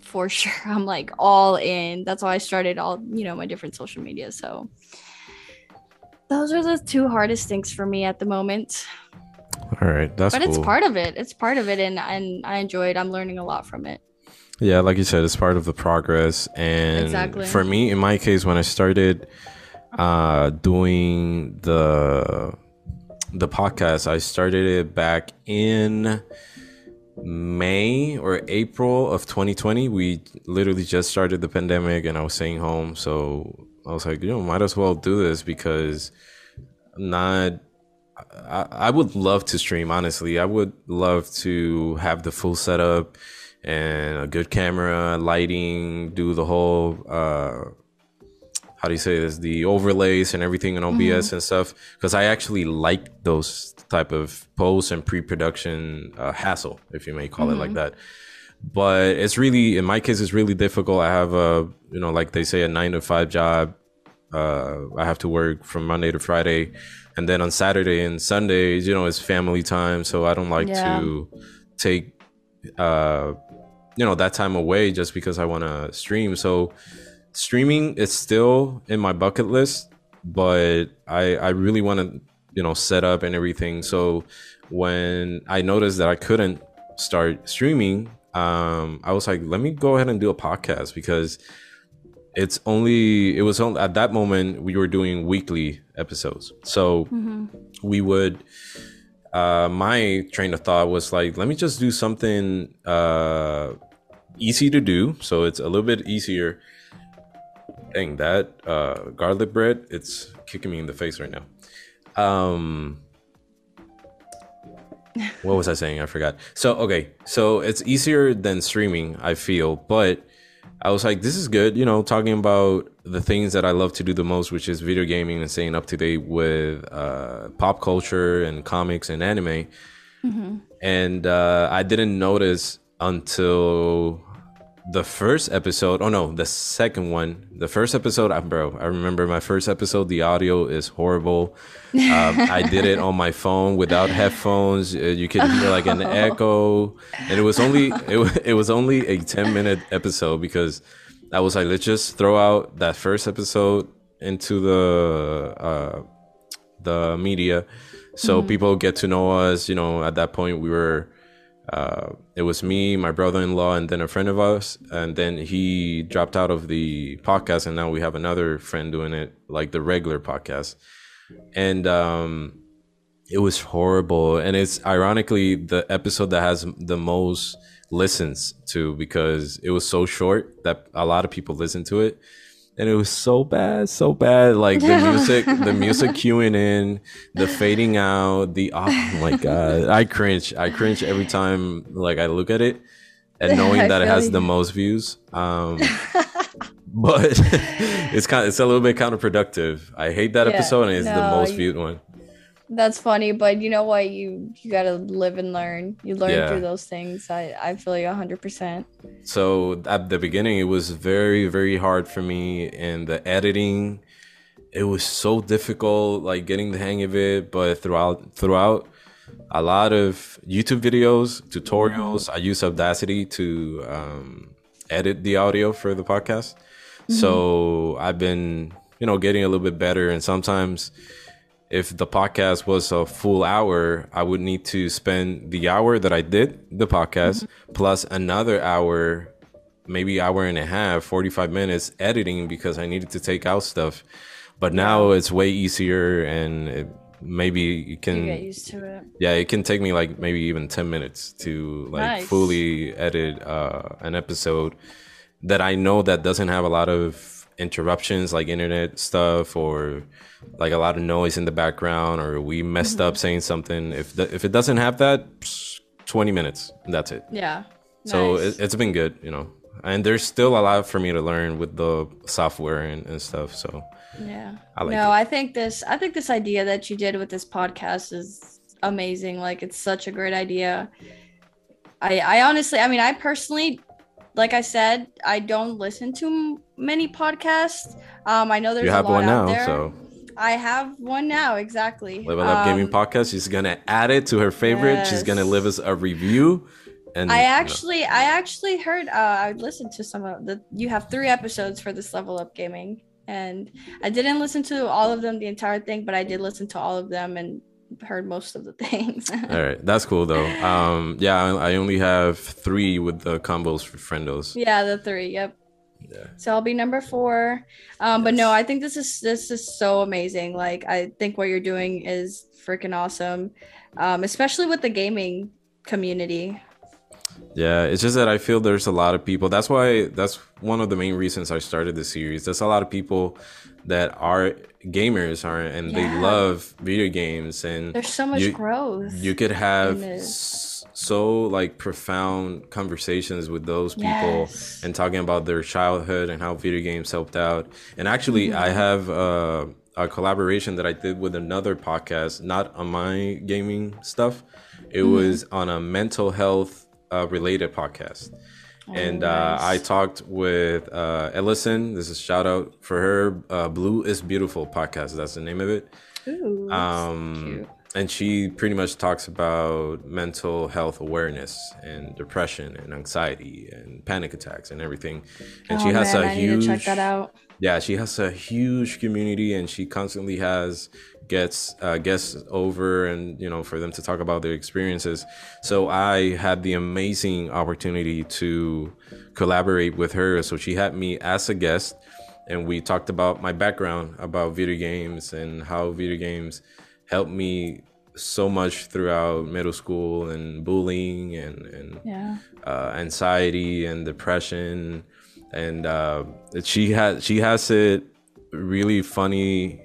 for sure. I'm like all in. That's why I started all, you know, my different social media. So those are the two hardest things for me at the moment. All right, that's but cool. it's part of it. It's part of it, and and I enjoy it. I'm learning a lot from it. Yeah, like you said, it's part of the progress. And Exactly. for me, in my case, when I started uh, doing the the podcast, I started it back in May or April of 2020. We literally just started the pandemic, and I was staying home, so I was like, you know, might as well do this because I'm not. I, I would love to stream, honestly. I would love to have the full setup and a good camera, lighting, do the whole uh how do you say this? The overlays and everything in OBS and stuff. Because I actually like those type of post and pre-production uh, hassle, if you may call it like that. But it's really, in my case, it's really difficult. I have a, you know, like they say, a nine to five job. Uh, I have to work from Monday to Friday, and then on Saturday and Sundays, you know, it's family time. So I don't like Yeah. to take uh you know that time away just because I want to stream. So streaming is still in my bucket list, but I I really want to you know set up and everything. So when I noticed that I couldn't start streaming, um, I was like, let me go ahead and do a podcast because it's only it was only at that moment we were doing weekly episodes. So we would uh my train of thought was like let me just do something uh easy to do so it's a little bit easier dang that uh garlic bread it's kicking me in the face right now um what was i saying? I forgot. So okay. So it's easier than streaming i feel but I was like, this is good, you know, talking about the things that I love to do the most, which is video gaming and staying up to date with uh, pop culture and comics and anime. And uh, I didn't notice until the first episode. Oh no, the second one. The first episode, I, bro, I remember my first episode. The audio is horrible. Um, I did it on my phone without headphones. Uh, you could hear like an echo, and it was only it, it was only a ten minute episode because I was like, let's just throw out that first episode into the uh, the media, so people get to know us. You know, at that point we were uh, it was me, my brother-in-law, and then a friend of us, and then he dropped out of the podcast, and now we have another friend doing it, like the regular podcast, and um, it was horrible, and it's ironically the episode that has the most listens to because it was so short that a lot of people listened to it. And it was so bad, so bad. Like the music, the music cueing in, the fading out, the oh my god, I cringe. I cringe every time like I look at it, and knowing that it has the most views. Um, but it's kind, of, it's a little bit counterproductive. I hate that Yeah, episode, and it's the most you- viewed one. That's funny, but you know what? You you gotta live and learn. You learn Yeah. through those things. I I feel you hundred percent. So at the beginning, it was very, very hard for me, and the editing, it was so difficult, like getting the hang of it. But throughout, throughout, a lot of YouTube videos, tutorials, I use Audacity to um, edit the audio for the podcast. So I've been, you know, getting a little bit better, and sometimes if the podcast was a full hour, I would need to spend the hour that I did the podcast plus another hour, maybe hour and a half, 45 minutes editing because I needed to take out stuff. But now it's way easier and it, maybe you You can get used to it. yeah, it can take me like maybe even 10 minutes to like Nice. fully edit uh, an episode that I know that doesn't have a lot of interruptions like internet stuff or like a lot of noise in the background or we messed Mm-hmm. up saying something. If the, if it doesn't have that, 20 minutes, that's it. Yeah. So Nice. it, it's been good, you know. And there's still a lot for me to learn with the software and, and stuff. So Yeah. I like no, it. I think this I think this idea that you did with this podcast is amazing. Like it's such a great idea. I I honestly, I mean, I personally like I said, I don't listen to many podcasts. Um I know there's you have a lot one out now. there. So I have one now, exactly. Level Up Gaming Um, Podcast. She's gonna add it to her favorite. She's gonna yes. leave us a review, And I you know, actually, I actually heard. Uh, I listened to some of the. You have three episodes for this level up gaming, and I didn't listen to all of them, the entire thing, but I did listen to all of them and heard most of the things. all right, that's cool though. Um, yeah, I, I only have three with the Convos for friendos. yeah, the three. Yep. Yeah. So I'll be number four. Um, but no, I think this is this is so amazing. Like I think what you're doing is freaking awesome, um, especially with the gaming community. Yeah, it's just that I feel there's a lot of people. That's why that's one of the main reasons I started the series. There's a lot of people that are gamers are and they love video games and There's so much You- growth. you could have in it. s- so like profound conversations with those people Yes. and talking about their childhood and how video games helped out. And actually, Mm-hmm. I have uh, a collaboration that I did with another podcast, not on my gaming stuff. It Mm-hmm. was on a mental health uh, related podcast. And uh, I Oh, talked with uh, Ellison. This is shout out for her. Uh, Blue is Beautiful podcast. That's the name of it Ooh, um. And she pretty much talks about mental health awareness and depression and anxiety and panic attacks and everything. And oh, she has man, a I huge check that out. yeah she has a huge community and she constantly has gets uh, guests over and you know for them to talk about their experiences. So i had the amazing opportunity to collaborate with her. So she had me as a guest and we talked about my background about video games and how video games helped me so much throughout middle school and bullying and and Yeah. uh, anxiety and depression. And uh, she has she has it really funny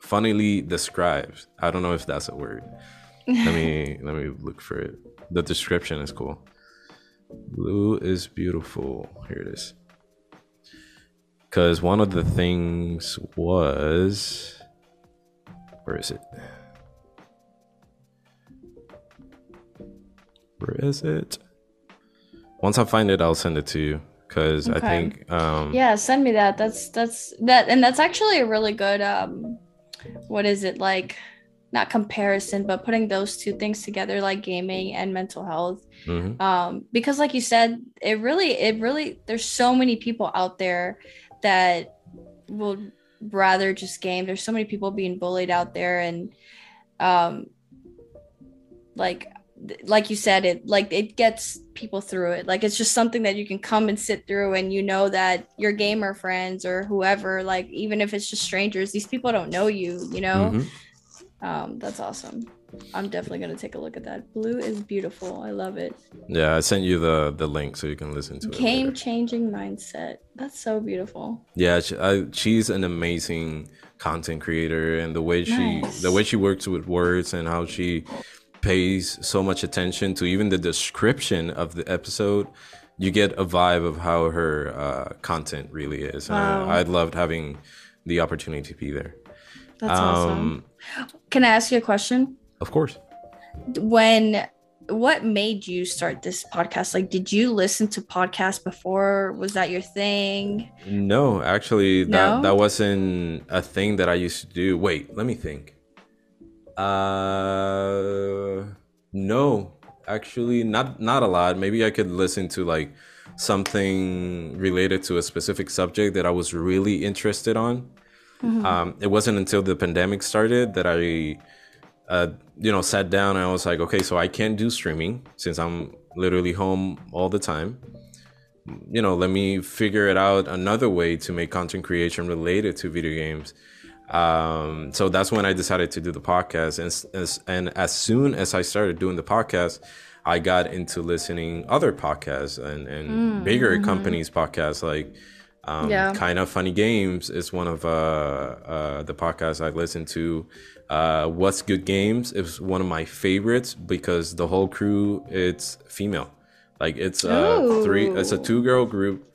funnily described. I don't know if that's a word. Let me let me look for it. The description is cool. Blue is beautiful. Here it is. Because one of the things was where is it where is it once i find it i'll send it to you because i think um Yeah, send me that. That's that's that and that's actually a really good um what is it like not comparison, but putting those two things together like gaming and mental health. mhm. Um because like you said, it really it really there's so many people out there that will rather just game. There's so many people being bullied out there and um like like you said it like it gets people through it. Like it's just something that you can come and sit through and you know that your gamer friends or whoever like even if it's just strangers these people don't know you you know? Mhm. um that's awesome. I'm definitely going to take a look at that. Blue is beautiful. I love it. Yeah i sent you the the link so you can listen to it game changing mindset. That's so beautiful. Yeah, she, I, she's an amazing content creator, and the way she Nice. the way she works with words and how she pays so much attention to even the description of the episode, you get a vibe of how her uh, content really is. And Wow. I, I loved having the opportunity to be there. that's awesome Um, can i ask you a question Of course. when what made you start this podcast like did you listen to podcasts before was that your thing No, actually, that No? that wasn't a thing that I used to do. Wait, let me think. Uh, no, actually, not not a lot. Maybe I could listen to like something related to a specific subject that I was really interested on. Um, it wasn't until the pandemic started that I, uh, you know, sat down and I was like, okay, so I can't do streaming since I'm literally home all the time you know, let me figure it out another way to make content creation related to video games. Um, so that's when I decided to do the podcast. And, as, and as soon as I started doing the podcast, I got into listening other podcasts and, and bigger companies' podcasts like um, Yeah. kind of funny games is one of uh, uh, the podcasts I listen to. Uh, What's Good Games is one of my favorites because the whole crew it's female. Like it's uh, three. It's a two girl group.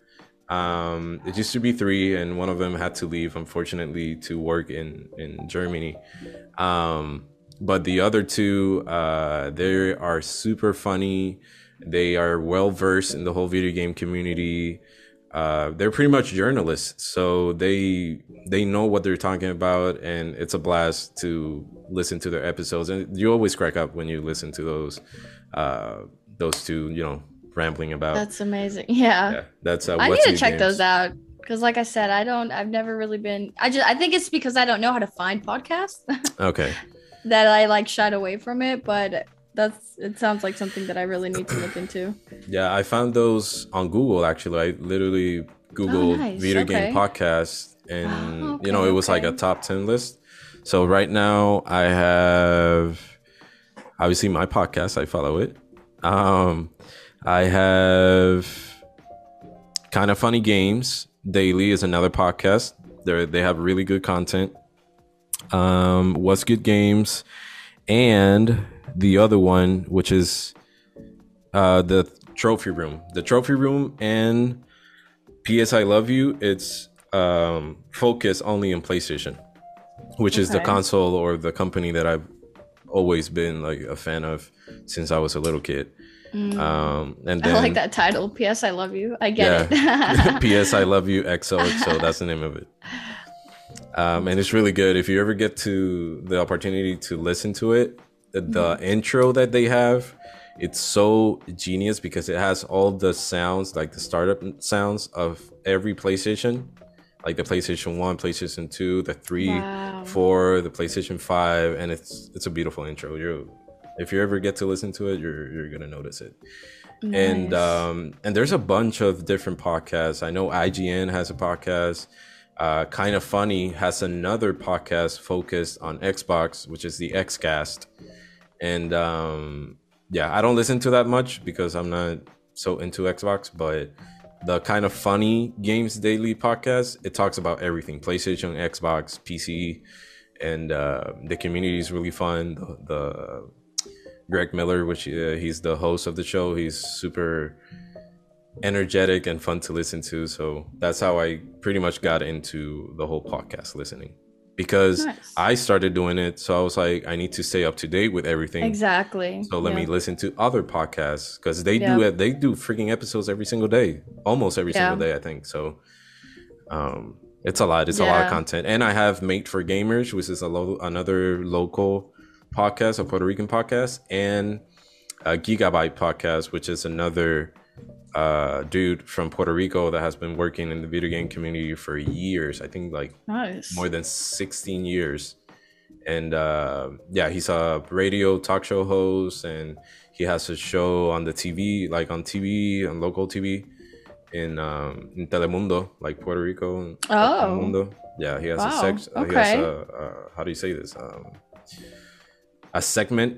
Um, it used to be three, and one of them had to leave, unfortunately, to work in in Germany. Um, but the other two, uh, they are super funny. They are well versed in the whole video game community. Uh, they're pretty much journalists, so they they know what they're talking about, and it's a blast to listen to their episodes. And you always crack up when you listen to those uh, those two, you know, rambling about. That's amazing. Yeah. yeah, that's. Uh, I need to check Games. those out because, like I said, I don't. I've never really been. I just. I think it's because I don't know how to find podcasts Okay. that I like shied away from it. But that's. It sounds like something that I really need to look into. Yeah, I found those on Google actually. I literally Googled Oh, nice. video Okay. game podcast and Oh, you know, it was like a top 10 list. So right now I have obviously my podcast, I follow it. Um I have kind of funny games. Daily is another podcast. They they have really good content. Um what's good games and the other one which is uh the trophy room the trophy room and ps i love you it's um focused only on playstation which is the console or the company that i've always been like a fan of since i was a little kid Mm. um and then I like that title. P.S. I love you. I get yeah. it. ps i love you xoxo that's the name of it um and it's really good if you ever get to the opportunity to listen to it the, the Mm-hmm. intro that they have it's so genius because it has all the sounds like the startup sounds of every playstation like the playstation 1 playstation 2 the 3 Wow. 4 the playstation 5 and it's it's a beautiful intro you're if you ever get to listen to it you're you're gonna notice it. And um and there's a bunch of different podcasts. I know ign has a podcast. Uh kind of funny has another podcast focused on xbox which is the xcast. And um yeah i don't listen to that much because i'm not so into xbox but the kind of funny games daily podcast it talks about everything playstation xbox pc and uh the community is really fun. The, the Greg Miller, which uh, he's the host of the show. He's super energetic and fun to listen to. So that's how I pretty much got into the whole podcast listening because Nice. I started doing it. So I was like, I need to stay up to date with everything. exactly. So let Yeah. me listen to other podcasts because they Yeah. do it. They do freaking episodes every single day, almost every Yeah. single day, I think. So, um, it's a lot. It's a lot of content, and I have Mate for Gamers, which is a lo- another local podcast, a Puerto Rican podcast, and a Gigabyte podcast, which is another uh, dude from Puerto Rico that has been working in the video game community for years. I think like Nice. more than 16 years and uh, yeah he's a radio talk show host and he has a show on the tv like on tv on local tv in um in telemundo like puerto rico Oh. telemundo yeah he has a sex uh, he has okay. a uh, how do you say this um a segment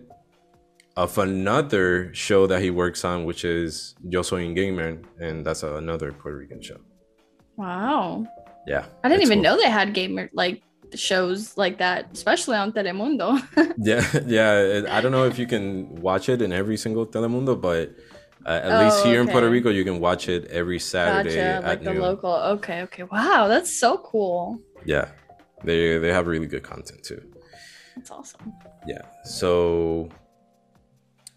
of another show that he works on which is yo soy un gamer and that's another puerto rican show wow. yeah I didn't even cool. know they had gamer like shows like that, especially on Telemundo. Yeah, yeah. I don't know if you can watch it in every single Telemundo, but uh, at least Oh, here in Puerto. Rico, you can watch it every Saturday gotcha, like at the noon. local. Okay, okay. Wow, that's so cool. Yeah, they they have really good content too. That's awesome. Yeah. So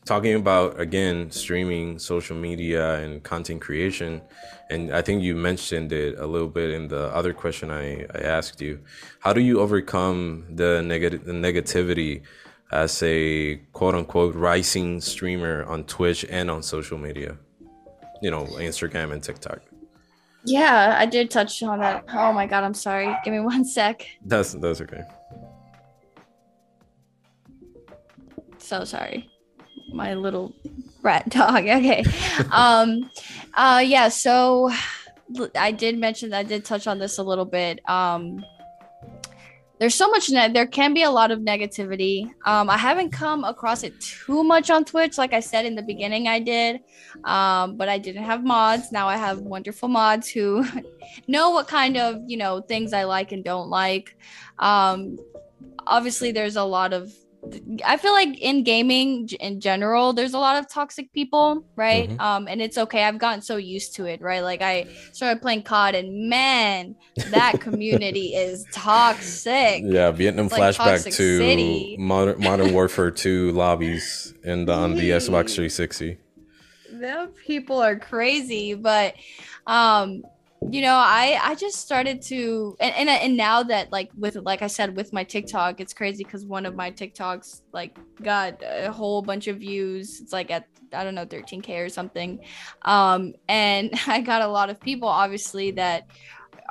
talking about again streaming, social media, and content creation, and I think you mentioned it a little bit in the other question I, I asked you. How do you overcome the negative the negativity as a quote unquote rising streamer on Twitch and on social media? You know, Instagram and TikTok. Yeah, I did touch on that. Oh my god, I'm sorry. Give me one sec. That's that's okay. So sorry. My little rat dog. Okay. um uh yeah, so i did mention I did touch on this a little bit. Um there's so much ne- there can be a lot of negativity. Um I haven't come across it too much on Twitch like I said in the beginning I did. Um but I didn't have mods. Now I have wonderful mods who know what kind of, you know, things I like and don't like. Um obviously there's a lot of I feel like in gaming in general, there's a lot of toxic people, right? Mhm. Um, and it's okay. I've gotten so used to it, right? Like I started playing COD, and man, that community is toxic. Yeah, Vietnam Like flashback to City. modern Modern Warfare 2 lobbies and on the Xbox 360. The people are crazy, but um, you know i i just started to and, and and now that like with like i said with my tiktok it's crazy because one of my tiktoks like got a whole bunch of views. It's like at i don't know 13k or something. Um and i got a lot of people obviously that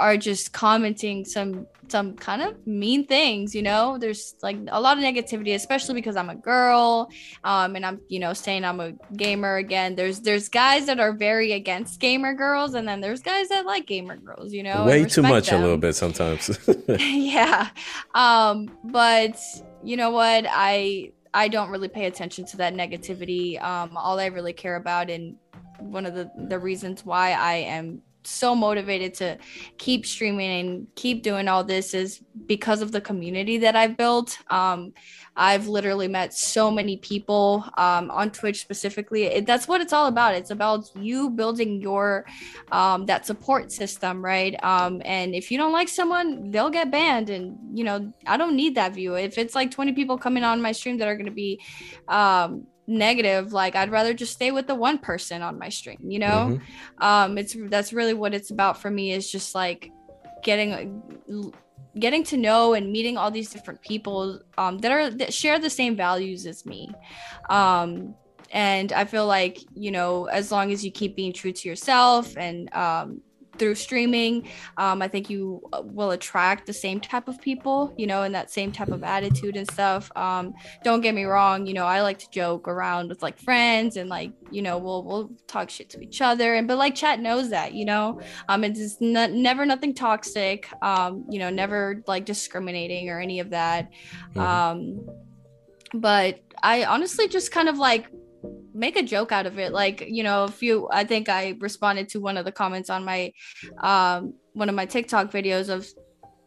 are just commenting some some kind of mean things you know? There's like a lot of negativity especially because i'm a girl um and i'm you know saying i'm a gamer again. There's there's guys that are very against gamer girls and then there's guys that like gamer girls you know way too much them. a little bit sometimes. Yeah um but you know what? I i don't really pay attention to that negativity. Um all i really care about and one of the the reasons why i am so motivated to keep streaming and keep doing all this is because of the community that I've built. Um, I've literally met so many people um, on Twitch specifically. It, that's what it's all about. It's about you building your um, that support system, right? Um, and if you don't like someone, they'll get banned. And you know, I don't need that view. If it's like 20 people coming on my stream that are going to be um, negative like i'd rather just stay with the one person on my stream you know mm-hmm. um it's that's really what it's about for me is just like getting getting to know and meeting all these different people um that are that share the same values as me um and i feel like you know as long as you keep being true to yourself and um through streaming. Um, i think you uh, will attract the same type of people you know and that same type of attitude and stuff. Um, don't get me wrong you know i like to joke around with like friends and like you know we'll we'll talk shit to each other. And but like chat knows that you know? Um it's just never nothing toxic um you know never like discriminating or any of that. Mm-hmm. um but i honestly just kind of like make a joke out of it. Like you know if you i think i responded to one of the comments on my um one of my tiktok videos of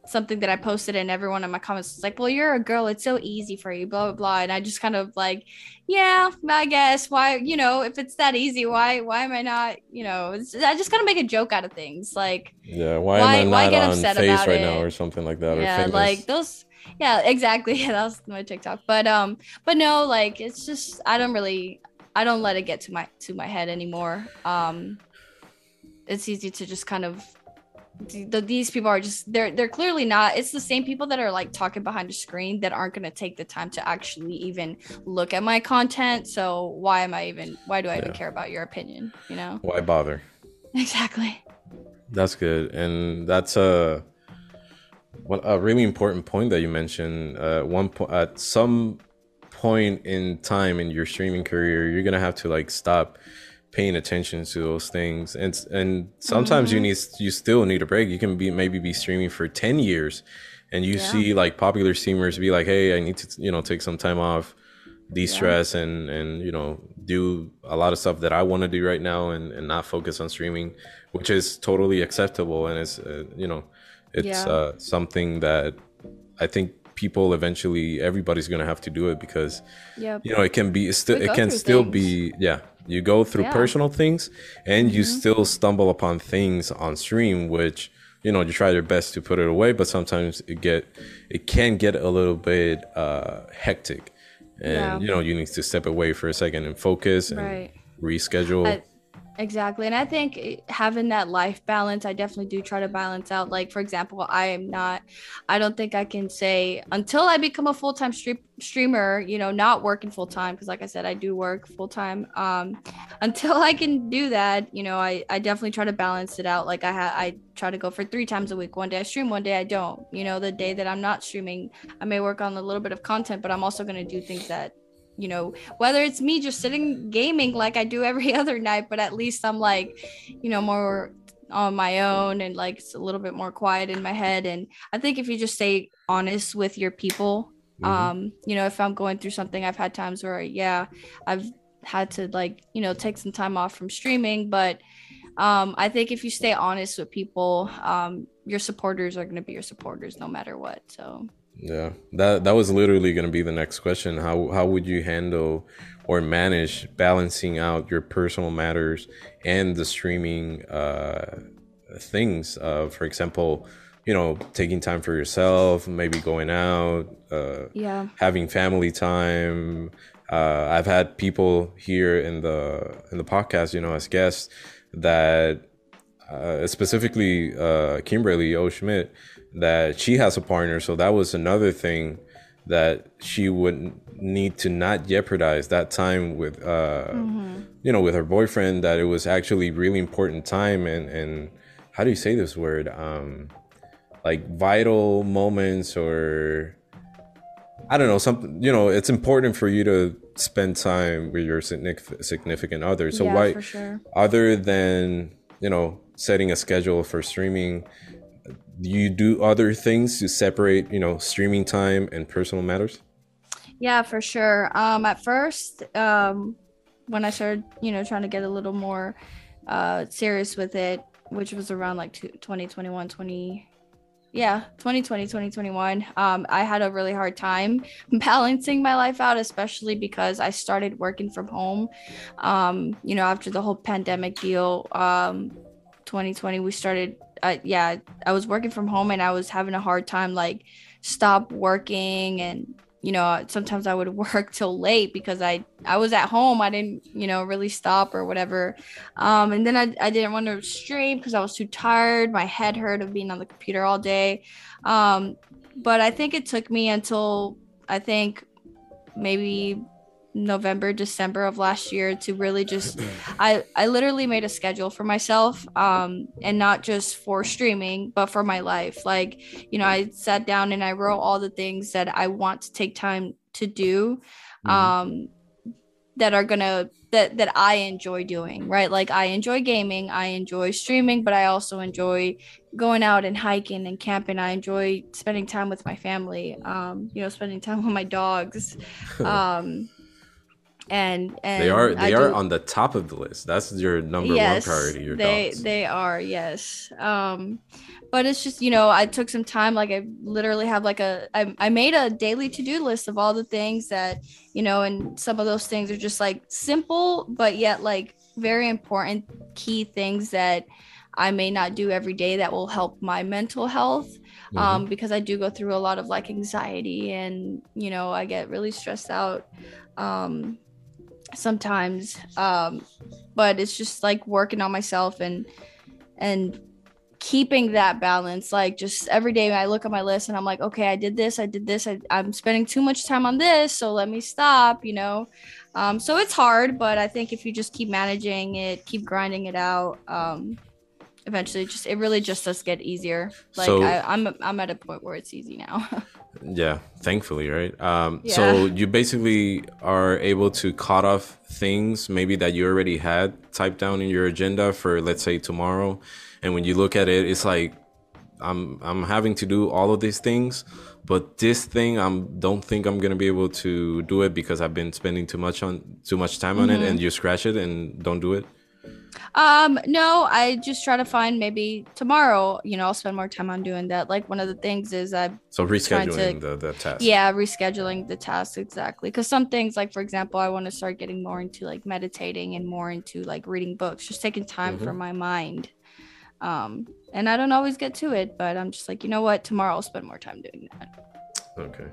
something that i posted and everyone in my comments was like well you're a girl. It's so easy for you blah blah blah. And i just kind of like yeah i guess. Why you know if it's that easy why why am i not you know? I just kind of make a joke out of things. Like yeah why, why am i not on face right it? now or something like that yeah like those yeah exactly. Yeah that was my tiktok. But um but no like it's just i don't really I don't let it get to my to my head anymore. Um, it's easy to just kind of the, these people are just they're they're clearly not it's the same people that are like talking behind a screen that aren't going to take the time to actually even look at my content. So why am i even why do i yeah. even care about your opinion you know? Why bother? Exactly. That's good. And that's a what a really important point that you mentioned uh one point at some point in time in your streaming career, you're gonna have to like stop paying attention to those things and and sometimes mm-hmm. you need you still need a break you can be maybe be streaming for 10 years and you yeah. see like popular streamers be like hey i need to you know take some time off de-stress yeah. and and you know do a lot of stuff that i want to do right now and and not focus on streaming which is totally acceptable and it's uh, you know it's yeah. uh, something that i think people eventually everybody's gonna have to do it because yep. you know it can be still it can still things. be yeah you go through yeah. personal things and mm-hmm. you still stumble upon things on stream which you know you try your best to put it away but sometimes it get it can get a little bit uh hectic and yeah. you know you need to step away for a second and focus and right. reschedule I- Exactly. And I think having that life balance, I definitely do try to balance out. Like, for example, I am not, I don't think I can say until I become a full time stream, streamer, you know, not working full time, because like I said, I do work full time. Um, until I can do that, you know, I, I definitely try to balance it out. Like, I, ha- I try to go for three times a week. One day I stream, one day I don't. You know, the day that I'm not streaming, I may work on a little bit of content, but I'm also going to do things that you know whether it's me just sitting gaming like i do every other night but at least i'm like you know more on my own and like it's a little bit more quiet in my head. And i think if you just stay honest with your people mm-hmm. um you know if i'm going through something i've had times where yeah i've had to like you know take some time off from streaming. But um i think if you stay honest with people um your supporters are going to be your supporters no matter what. So yeah, that that was literally going to be the next question. How how would you handle or manage balancing out your personal matters and the streaming uh, things? Uh, for example, you know, taking time for yourself, maybe going out, uh, yeah, having family time. Uh, I've had people here in the in the podcast, you know, as guests that uh, specifically uh, Kimberly O. Schmidt, that she has a partner. So that was another thing that she would need to not jeopardize that time with, uh, mm-hmm. you know, with her boyfriend. That it was actually really important time and and how do you say this word? Um, like vital moments or I don't know something. You know, it's important for you to spend time with your significant other. So yeah, why, sure. other than you know setting a schedule for streaming, you do other things to separate you know streaming time and personal matters? Yeah, for sure. Um, at first, um, when I started, you know, trying to get a little more uh, serious with it, which was around like 2021, 20, yeah 2020 2021 um, i had a really hard time balancing my life out especially because i started working from home um, you know after the whole pandemic deal um, 2020 we started yeah i was working from home and i was having a hard time like stop working and you know sometimes i would work till late because i i was at home. I didn't you know really stop or whatever. Um and then i, I didn't want to stream because i was too tired. My head hurt of being on the computer all day. Um but i think it took me until i think maybe November, December of last year to really just I I literally made a schedule for myself um and not just for streaming but for my life. Like, you know, I sat down and I wrote all the things that I want to take time to do mm-hmm. um that are going to that that I enjoy doing, right? Like I enjoy gaming, I enjoy streaming, but I also enjoy going out and hiking and camping. I enjoy spending time with my family, um, you know, spending time with my dogs. Um and, and they are they I are do, on the top of the list that's your number yes, one priority your they dogs. they are yes um but it's just you know i took some time like i literally have like a I, I made a daily to-do list of all the things that you know and some of those things are just like simple but yet like very important key things that i may not do every day that will help my mental health mm-hmm. um because i do go through a lot of like anxiety and you know i get really stressed out um sometimes um but it's just like working on myself and and keeping that balance. Like just every day i look at my list and i'm like okay i did this i did this I, i'm spending too much time on this so let me stop you know? Um so it's hard but i think if you just keep managing it keep grinding it out um eventually just it really just does get easier. Like so, I, I'm, I'm at a point where it's easy now yeah thankfully right um yeah. so you basically are able to cut off things maybe that you already had typed down in your agenda for let's say tomorrow and when you look at it it's like i'm i'm having to do all of these things but this thing i'm don't think i'm gonna be able to do it because i've been spending too much on too much time on mm-hmm. it and you scratch it and don't do it um, no, I just try to find maybe tomorrow, you know, I'll spend more time on doing that. Like one of the things is I So rescheduling to, the, the task. Yeah, rescheduling the task exactly. Cause some things like for example, I want to start getting more into like meditating and more into like reading books, just taking time mm-hmm. for my mind. Um, and I don't always get to it, but I'm just like, you know what, tomorrow I'll spend more time doing that. Okay.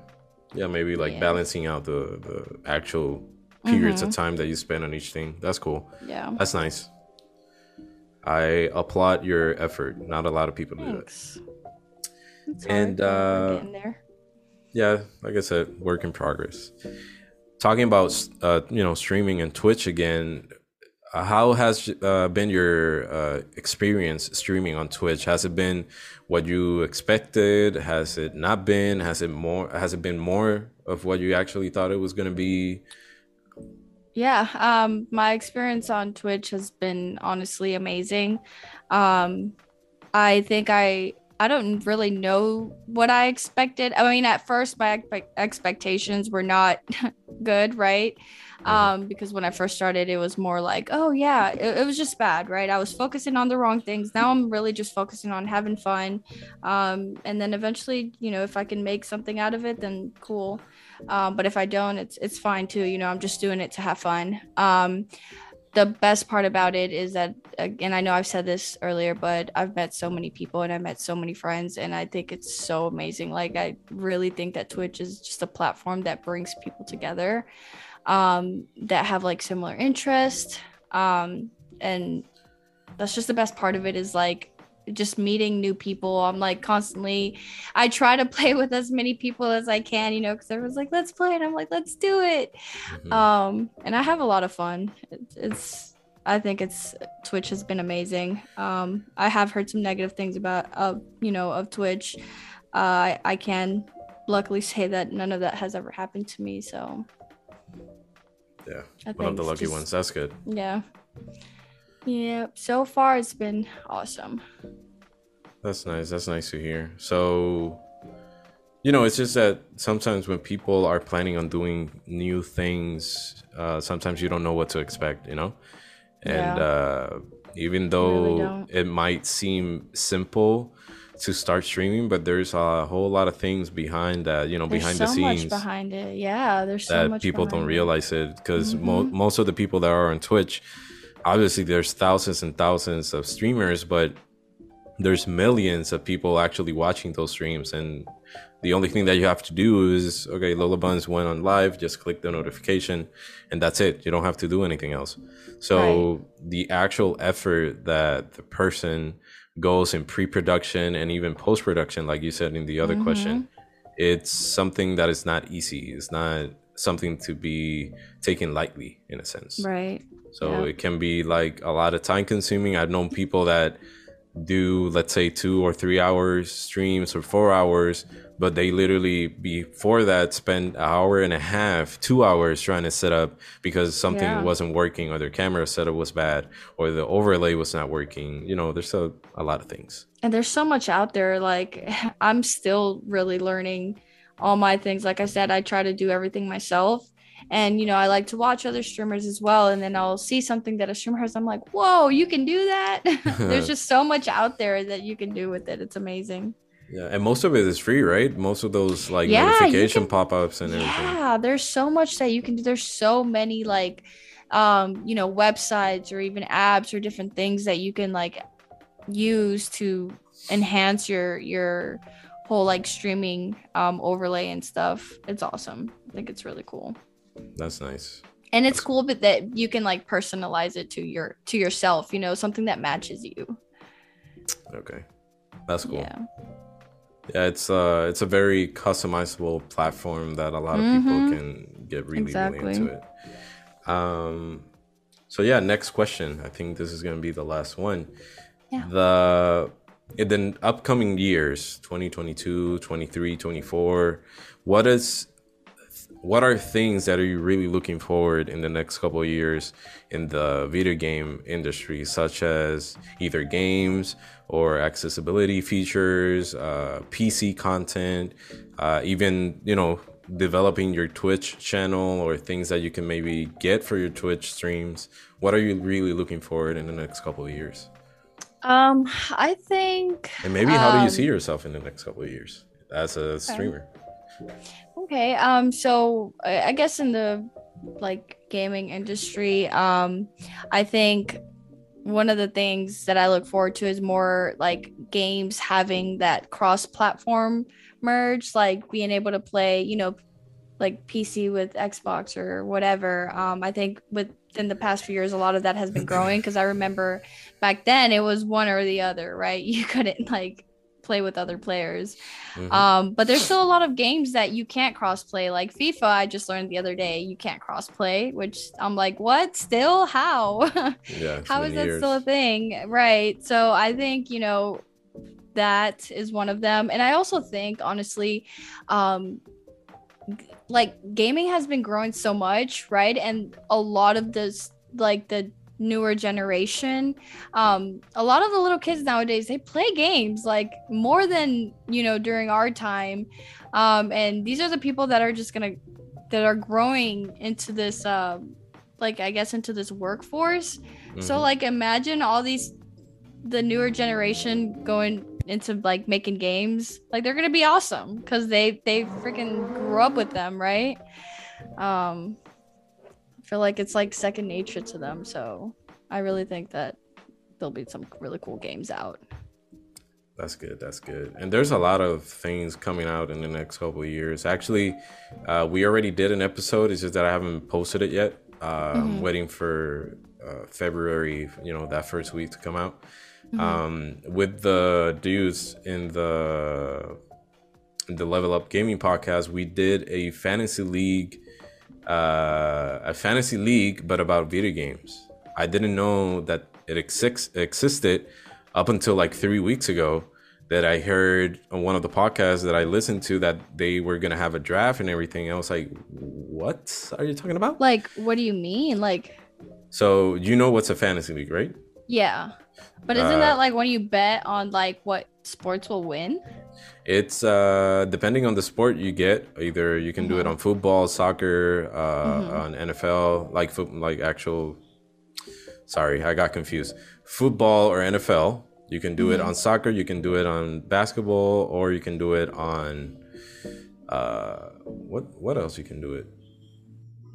Yeah, maybe like yeah. balancing out the the actual periods mm-hmm. of time that you spend on each thing. That's cool. Yeah. That's nice. I applaud your effort. Not a lot of people Thanks. do it. and uh, yeah, like I said, work in progress. Talking about uh, you know streaming and Twitch again, uh, how has uh, been your uh, experience streaming on Twitch? Has it been what you expected? Has it not been? Has it more? Has it been more of what you actually thought it was going to be? Yeah, um, my experience on Twitch has been honestly amazing. Um, I think I I don't really know what I expected. I mean, at first my expectations were not good, right? Mm-hmm. Um, because when I first started, it was more like, oh yeah, it, it, was just bad, right? I was focusing on the wrong things. Now I'm really just focusing on having fun. Um, and then eventually, you know, if I can make something out of it, then cool. Um, but if I don't, it's it's fine too. You know, I'm just doing it to have fun. Um, the best part about it is that and I know I've said this earlier, but I've met so many people and I met so many friends and I think it's so amazing. Like I really think that Twitch is just a platform that brings people together um that have like similar interests um and that's just the best part of it is like just meeting new people. I'm like constantly, I try to play with as many people as I can, you know, because everyone's like, let's play. And I'm like, let's do it. Mm-hmm. Um, and I have a lot of fun. It's, it's, I think it's Twitch has been amazing. Um, I have heard some negative things about, uh, you know, of Twitch. Uh, I, I can luckily say that none of that has ever happened to me. So, yeah, one of the lucky just, ones. That's good. Yeah. Yeah, so far it's been awesome. That's nice. That's nice to hear. So, you know, it's just that sometimes when people are planning on doing new things, uh, sometimes you don't know what to expect, you know? And yeah. uh, even though really it might seem simple to start streaming, but there's a whole lot of things behind that, you know, there's behind so the scenes. behind it. Yeah, there's so that people don't realize it because mm-hmm. mo- most of the people that are on Twitch, obviously there's thousands and thousands of streamers, but there's millions of people actually watching those streams. And the only thing that you have to do is okay lola buns went on live just click the notification and that's it. You don't have to do anything else. So right. the actual effort that the person goes in pre-production and even post-production like you said in the other mm-hmm. question it's something that is not easy. It's not something to be taken lightly in a sense. Right so yeah. it can be like a lot of time consuming. I've known people that do let's say two or three hours streams or four hours, but they literally before that spend an hour and a half, two hours trying to set up because something yeah. wasn't working or their camera setup was bad or the overlay was not working. You know, there's a, a lot of things. And there's so much out there. Like I'm still really learning all my things. Like I said, I try to do everything myself and you know i like to watch other streamers as well. And then i'll see something that a streamer has i'm like whoa you can do that? There's just so much out there that you can do with it. It's amazing. Yeah and most of it is free right? Most of those like yeah, notification can, pop-ups and everything. Yeah there's so much that you can do. There's so many like um you know websites or even apps or different things that you can like use to enhance your your whole like streaming um overlay and stuff. It's awesome. I think it's really cool that's nice. And it's That's cool but that you can like personalize it to your to yourself, you know, something that matches you. Okay. That's cool. Yeah. Yeah, it's uh it's a very customizable platform that a lot of mm-hmm. people can get really, exactly. really into it. Um so yeah, next question. I think this is gonna be the last one. Yeah. The in the upcoming years 2022 23 24 what is what are things that are you really looking forward in the next couple of years in the video game industry such as either games or accessibility features uh, pc content uh, even you know developing your twitch channel or things that you can maybe get for your twitch streams? What are you really looking forward in the next couple of years? Um i think and maybe how um, do you see um, yourself in the next couple of years as a streamer okay. Um. So I guess in the like gaming industry, um, I think one of the things that I look forward to is more like games having that cross-platform merge, like being able to play, you know, like PC with Xbox or whatever. Um, I think within the past few years, a lot of that has been growing because I remember back then it was one or the other, right? You couldn't like play with other players. Mm-hmm. Um, but there's still a lot of games that you can't cross play. Like FIFA, I just learned the other day you can't cross play, which I'm like, what? Still? How? Yeah, How is that years. still a thing? Right. So I think, you know, that is one of them. And I also think, honestly, um, like gaming has been growing so much, right? And a lot of this, like the newer generation. Um a lot of the little kids nowadays they play games like more than you know during our time. Um and these are the people that are just gonna that are growing into this uh like i guess into this workforce. Mm-hmm. so like imagine all these the newer generation going into like making games. Like they're gonna be awesome because they they freaking grew up with them right? Um feel like it's like second nature to them. So I really think that there'll be some really cool games out. That's good. That's good. And there's a lot of things coming out in the next couple of years. Actually, uh, we already did an episode. It's just that I haven't posted it yet. Uh, mm-hmm. I'm waiting for uh, February, you know, that first week to come out. Mm-hmm. Um, with the dudes in the in the Level Up Gaming podcast, we did a fantasy league, uh, a fantasy league, but about video games. I didn't know that it exist- existed up until like three weeks ago that I heard on one of the podcasts that I listened to that they were gonna have a draft and everything. I was like, "What are you talking about?" Like, what do you mean? Like, so you know what's a fantasy league, right? Yeah, but isn't uh, that like when you bet on like what sports will win? It's uh depending on the sport you get. Either you can do it mm-hmm. on football, soccer, uh, mm-hmm. on NFL, like foot, like actual. Sorry, I got confused. Football or NFL you can do mm-hmm. it on soccer, you can do it on basketball, or you can do it on uh, what what else you can do it?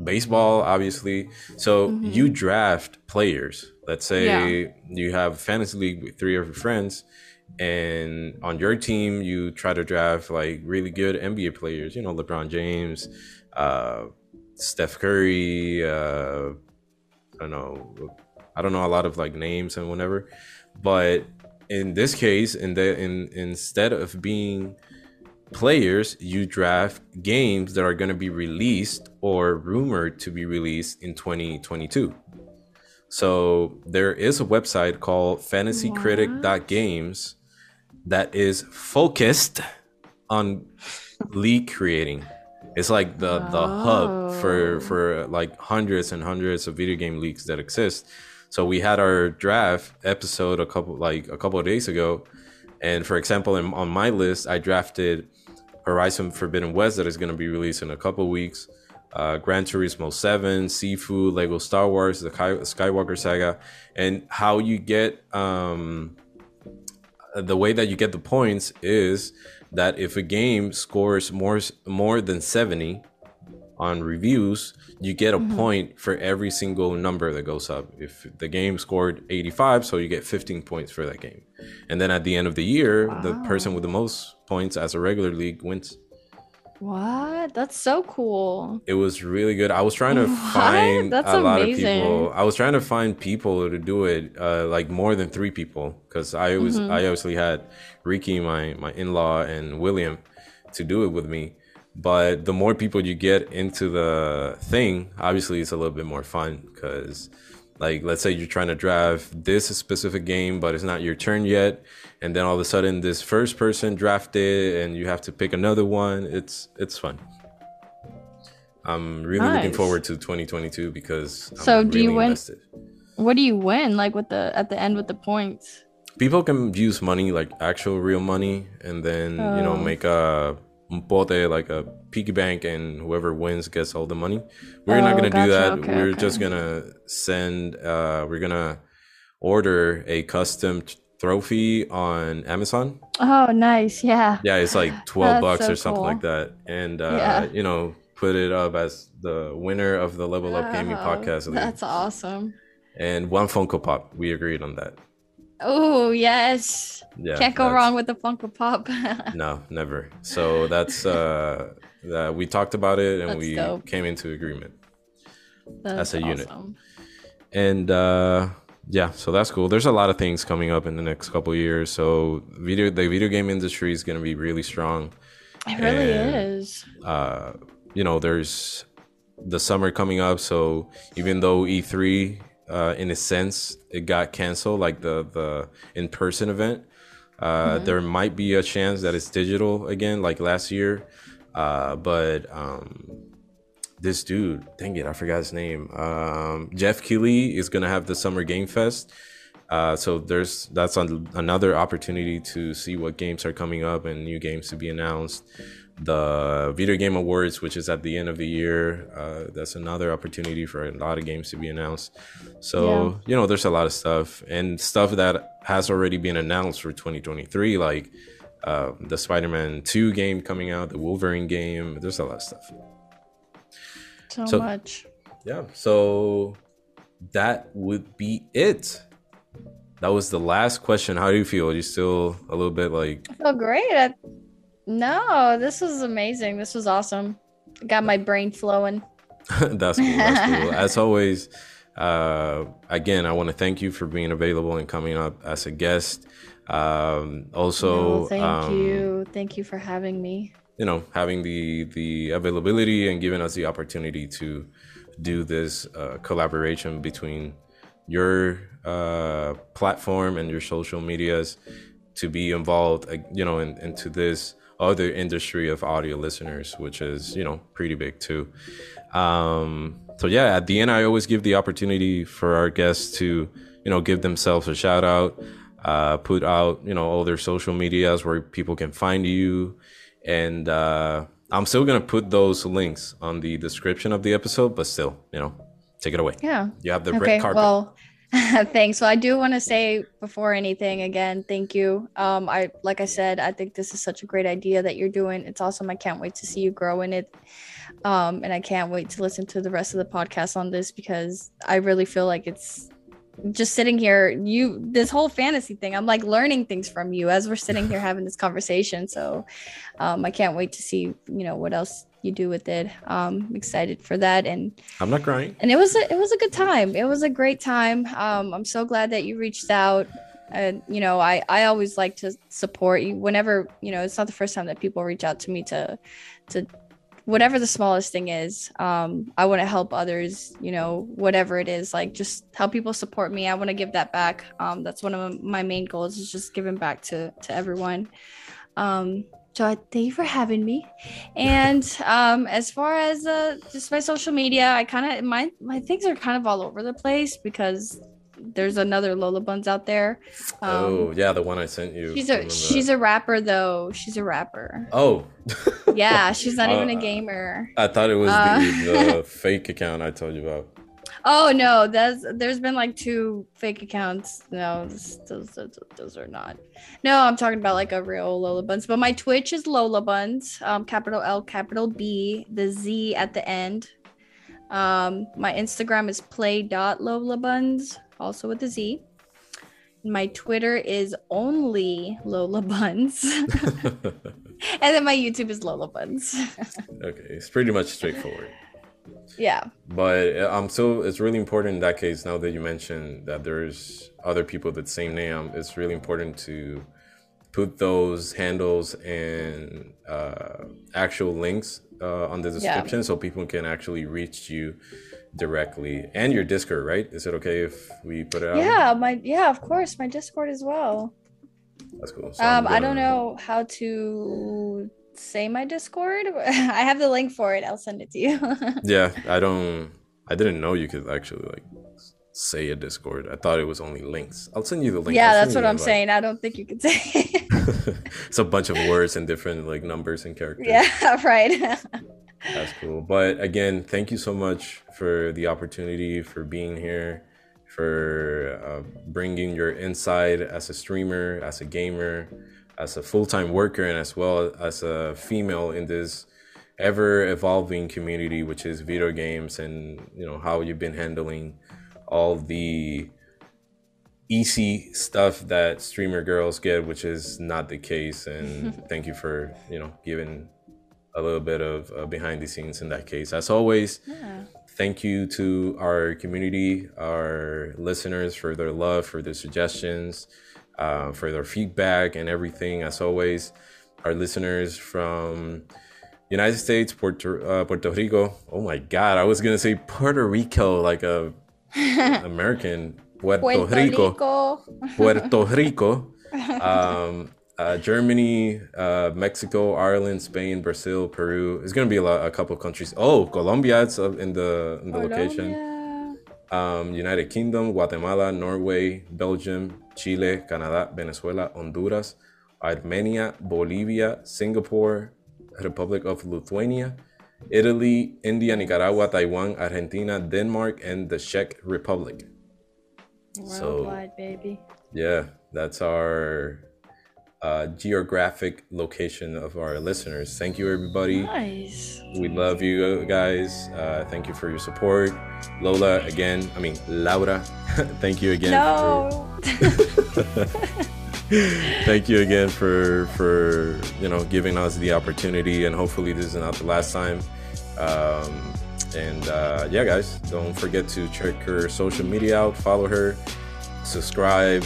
Baseball, obviously. So mm-hmm. you draft players. Let's say yeah. you have fantasy league with three of your friends, and on your team you try to draft like really good NBA players. You know, LeBron James, uh, Steph Curry. Uh, I don't know. I don't know a lot of like names and whatever, but in this case, in the in instead of being players, you draft games that are going to be released or rumored to be released in 2022. So there is a website called fantasycritic.games that is focused on league creating. It's like the the oh. hub for oh. for like hundreds and hundreds of video game leagues that exist. So we had our draft episode a couple like a couple of days ago, and for example, in, on my list, I drafted Horizon Forbidden West that is going to be released in a couple weeks. Uh, Gran Turismo 7, Sifu, Lego Star Wars, the Skywalker Saga, and how you get um, the way that you get the points is that if a game scores more more than 70 on reviews, you get a mm-hmm. point for every single number that goes up. If the game scored 85, so you get 15 points for that game. And then at the end of the year, wow. the person with the most points as a regular league wins. What? That's so cool. It was really good. I was trying to what? find That's a lot of people. I was trying to find people to do it, uh, like more than three people, because I was mm-hmm. I obviously had Ricky, my my in law, and William to do it with me but the more people you get into the thing obviously it's a little bit more fun because like let's say you're trying to draft this specific game but it's not your turn yet and then all of a sudden this first person drafted and you have to pick another one it's it's fun i'm really nice. looking forward to 2022 because I'm so do really you win invested. what do you win like with the at the end with the points people can use money like actual real money and then oh. you know oh. make a bote like a piggy bank and whoever wins gets all the money. We're oh, not gonna gotcha. do that. Okay, we're okay. just gonna send uh we're gonna order a custom trophy on amazon. Oh nice. Yeah. Yeah it's like 12 bucks so or something cool. like that. And uh yeah. you know put it up as the winner of the level up gaming oh, podcast that's awesome. And one funko pop. We agreed on that Oh yes. Yeah. Can't go wrong with the Funko Pop. no, never. So that's uh that we talked about it and that's we dope. came into agreement. That's, as a awesome. unit. And uh yeah, so that's cool. There's a lot of things coming up in the next couple years. So video the video game industry is gonna be really strong. It really and, is. Uh you know, there's the summer coming up, so even though E3 uh, in a sense it got canceled like the the in-person event. Uh, mm-hmm. there might be a chance that it's digital again like last year. Uh, but um, this dude dang it i forgot his name. Um, geoff keighley is gonna have the summer game fest. Uh, so there's that's an, another opportunity to see what games are coming up and new games to be announced the video game awards which is at the end of the year uh, that's another opportunity for a lot of games to be announced. So yeah. you know there's a lot of stuff and stuff that has already been announced for 2023 like uh, the spider-man 2 game coming out the wolverine game there's a lot of stuff. So, so much. yeah so that would be it. That was the last question. How do you feel? Are you still a little bit like i feel great. I- no, this was amazing. This was awesome. Got my brain flowing. that's cool. That's cool. As always, uh, again, I want to thank you for being available and coming up as a guest. Um, also, No, thank um, you. Thank you for having me. you know having the the availability and giving us the opportunity to do this uh, collaboration between your uh, platform and your social medias to be involved uh, you know in, into this other industry of audio listeners which is you know pretty big too um, so yeah at the end i always give the opportunity for our guests to you know give themselves a shout out uh, put out you know all their social medias where people can find you and uh, I'm still gonna put those links on the description of the episode, but still, you know, take it away. Yeah. You have the okay. red carpet. Well, thanks. Well, I do want to say before anything again, thank you. Um, I like I said, I think this is such a great idea that you're doing. It's awesome. I can't wait to see you grow in it. Um, and I can't wait to listen to the rest of the podcast on this because I really feel like it's just sitting here you this whole fantasy thing i'm like learning things from you as we're sitting here having this conversation. So um, i can't wait to see you know what else you do with it. Um, i'm excited for that. And I'm not crying. and it was a, it was a good time. It was a great time. Um, i'm so glad that you reached out. And you know i i always like to support you whenever you know it's not the first time that people reach out to me to to whatever the smallest thing is um i want to help others you know whatever it is like just help people support me. I want to give that back. Um that's one of my main goals is just giving back to to everyone. Um so I thank you for having me. And um, as far as uh, just my social media, I kind of my my things are kind of all over the place because there's another Lola Buns out there. Um, oh yeah, the one I sent you. she's a she's that. a rapper though. She's a rapper. Oh. Yeah, she's not even Uh, a gamer. I thought it was Uh, the, the fake account I told you about. Oh no, there's there's been like two fake accounts. No, those, those those those are not. No, I'm talking about like a real Lola Buns. But my Twitch is Lola Bunz, um, capital L, capital B, the Z at the end. Um, my Instagram is play.lolabunz, also with the Z. My Twitter is only Lola Buns, and then my YouTube is Lola Buns. okay, it's pretty much straightforward. yeah. But uh, um, so it's really important in that case. Now that you mentioned that there's other people with the same name, it's really important to put those handles and uh, actual links uh, on the description so people can actually reach you directly and your Discord. Right? Is it okay if we put it out? Yeah, my yeah, of course, my Discord as well. that's cool. So Um, I don't know how to say my Discord. I have the link for it. I'll send it to you. Yeah, I don't. I didn't know you could actually like say a Discord. I thought it was only links. I'll send you the link. yeah, that's what I'm saying. I don't think you could say. it's a bunch of words and different like numbers and characters. yeah, right. That's cool. But again, thank you so much for the opportunity, for being here, for uh, bringing your insight as a streamer, as a gamer, as a full time worker, and as well as a female in this ever evolving community, which is video games, and you know how you've been handling all the easy stuff that streamer girls get, which is not the case. And thank you for you know giving a little bit of uh, behind the scenes in that case. As always, yeah. thank you to our community, our listeners for their love, for their suggestions, uh, for their feedback and everything. As always, our listeners from United States, Puerto uh, Puerto Rico. Oh my God, I was gonna say Puerto Rico, like a American Puerto, Puerto Rico. Rico. Puerto Rico, um, uh, Germany, uh, Mexico, Ireland, Spain, Brazil, Peru. It's gonna be a, lot, a couple of countries. Oh, Colombia, it's in the in the location. Um, United Kingdom, Guatemala, Norway, Belgium, Chile, Canada, Venezuela, Honduras, Armenia, Bolivia, Singapore, Republic of Lithuania, Italy, India, Nicaragua, Taiwan, Argentina, Denmark, and the Czech Republic. So- Worldwide, baby. Yeah, that's our uh, geographic location of our listeners. Thank you, everybody. Nice. We love you guys. Uh, thank you for your support. Lola, again, I mean, Laura, thank you again. No. For, thank you again for, for, you know, giving us the opportunity. And hopefully, this is not the last time. Um, And uh, yeah, guys, don't forget to check her social media out, follow her, subscribe,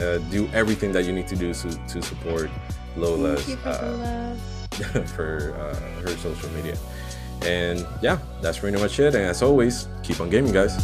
uh, do everything that you need to do to, to support Lola's uh, for uh, her social media. And yeah, that's pretty much it. And as always, keep on gaming, guys.